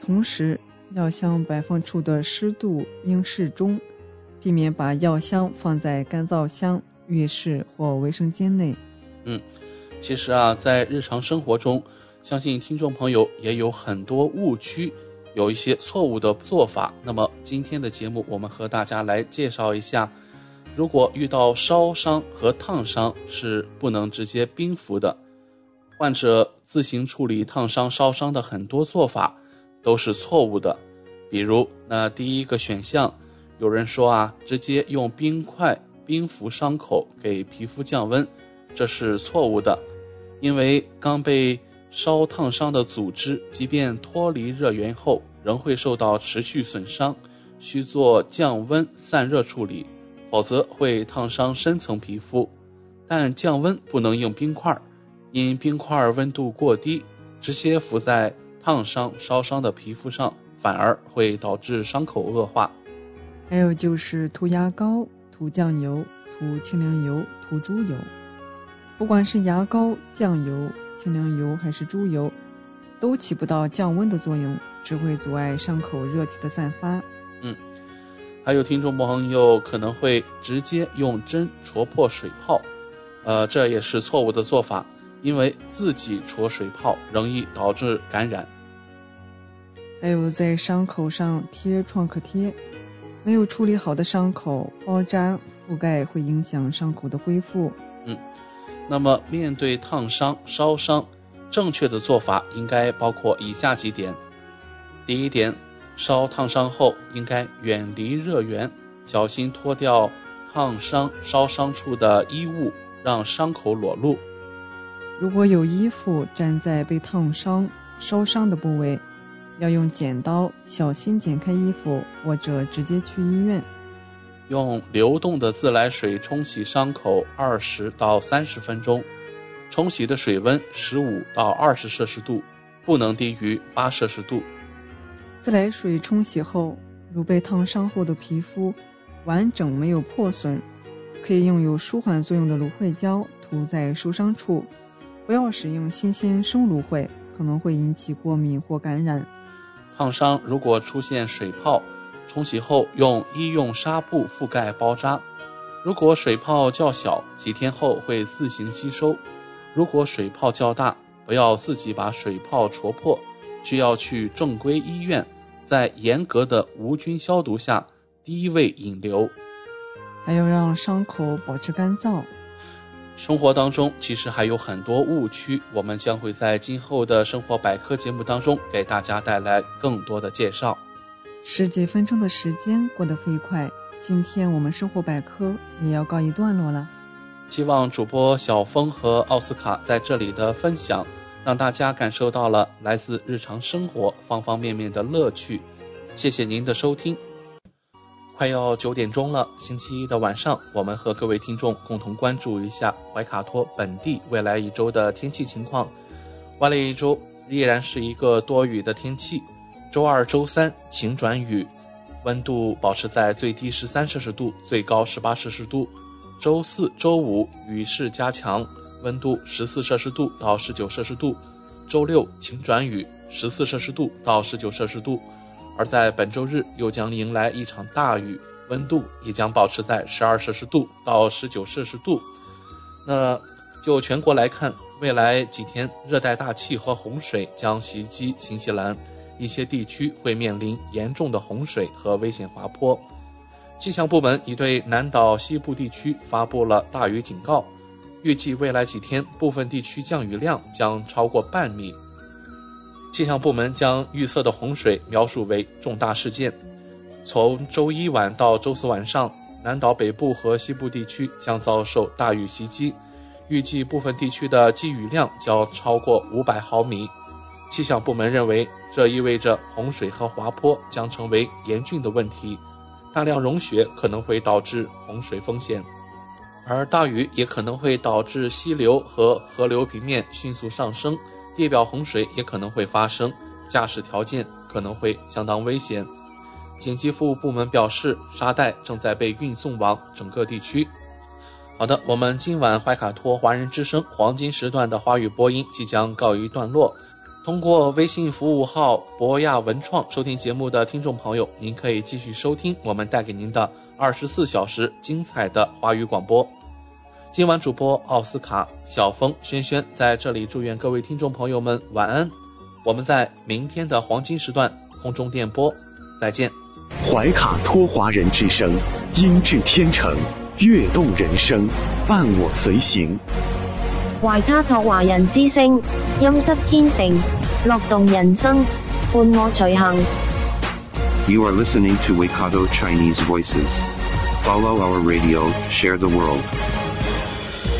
同时，药箱摆放处的湿度应适中，避免把药箱放在干燥箱、浴室或卫生间内。嗯。其实啊，在日常生活中，相信听众朋友也有很多误区，有一些错误的做法。那么今天的节目，我们和大家来介绍一下，如果遇到烧伤和烫伤，是不能直接冰敷的。患者自行处理烫伤、烧伤的很多做法都是错误的。比如，那第一个选项，有人说啊，直接用冰块冰敷伤口，给皮肤降温，这是错误的。因为刚被烧烫伤的组织，即便脱离热源后，仍会受到持续损伤，需做降温散热处理，否则会烫伤深层皮肤。但降温不能用冰块，因冰块温度过低，直接敷在烫伤烧伤的皮肤上，反而会导致伤口恶化。还有就是涂牙膏、涂酱油、涂清凉油、涂猪油。不管是牙膏、酱油、清凉油还是猪油，都起不到降温的作用，只会阻碍伤口热气的散发。嗯，还有听众朋友可能会直接用针戳破水泡，呃，这也是错误的做法，因为自己戳水泡容易导致感染。还有在伤口上贴创可贴，没有处理好的伤口包扎覆盖会影响伤口的恢复。嗯。那么，面对烫伤、烧伤，正确的做法应该包括以下几点：第一点，烧烫伤后应该远离热源，小心脱掉烫伤、烧伤处的衣物，让伤口裸露。如果有衣服粘在被烫伤、烧伤的部位，要用剪刀小心剪开衣服，或者直接去医院。用流动的自来水冲洗伤口二十到三十分钟，冲洗的水温十五到二十摄氏度，不能低于八摄氏度。自来水冲洗后，如被烫伤后的皮肤完整没有破损，可以用有舒缓作用的芦荟胶涂在受伤处，不要使用新鲜生芦荟，可能会引起过敏或感染。烫伤如果出现水泡，冲洗后用医用纱布覆盖包扎。如果水泡较小，几天后会自行吸收；如果水泡较大，不要自己把水泡戳破。需要去正规医院，在严格的无菌消毒下低位引流，还要让伤口保持干燥。生活当中其实还有很多误区，我们将会在今后的生活百科节目当中给大家带来更多的介绍。十几分钟的时间过得飞快，今天我们生活百科也要告一段落了。希望主播小峰和奥斯卡在这里的分享。让大家感受到了来自日常生活方方面面的乐趣。谢谢您的收听。快要九点钟了，星期一的晚上，我们和各位听众共同关注一下怀卡托本地未来一周的天气情况。未来一周依然是一个多雨的天气，周二、周三晴转雨，温度保持在最低十三摄氏度，最高十八摄氏度。周四周五雨势加强。温度十四摄氏度到十九摄氏度，周六晴转雨，十四摄氏度到十九摄氏度，而在本周日又将迎来一场大雨，温度也将保持在十二摄氏度到十九摄氏度。那就全国来看，未来几天热带大气和洪水将袭击新西兰，一些地区会面临严重的洪水和危险滑坡。气象部门已对南岛西部地区发布了大雨警告。预计未来几天，部分地区降雨量将超过半米。气象部门将预测的洪水描述为重大事件。从周一晚到周四晚上，南岛北部和西部地区将遭受大雨袭击，预计部分地区的积雨量将超过五百毫米。气象部门认为，这意味着洪水和滑坡将成为严峻的问题，大量融雪可能会导致洪水风险。而大雨也可能会导致溪流和河流平面迅速上升，地表洪水也可能会发生，驾驶条件可能会相当危险。紧急服务部门表示，沙袋正在被运送往整个地区。好的，我们今晚怀卡托华人之声黄金时段的华语播音即将告一段落。通过微信服务号博亚文创收听节目的听众朋友，您可以继续收听我们带给您的二十四小时精彩的华语广播。今晚主播奥斯卡、小峰、轩轩在这里祝愿各位听众朋友们晚安。我们在明天的黄金时段空中电波再见。怀卡托华人之声，音质天成，悦动人生，伴我随行。怀卡托华人之声，音质天成，乐动人生，伴我随行。You are listening to Waikato Chinese Voices. Follow our radio, share the world.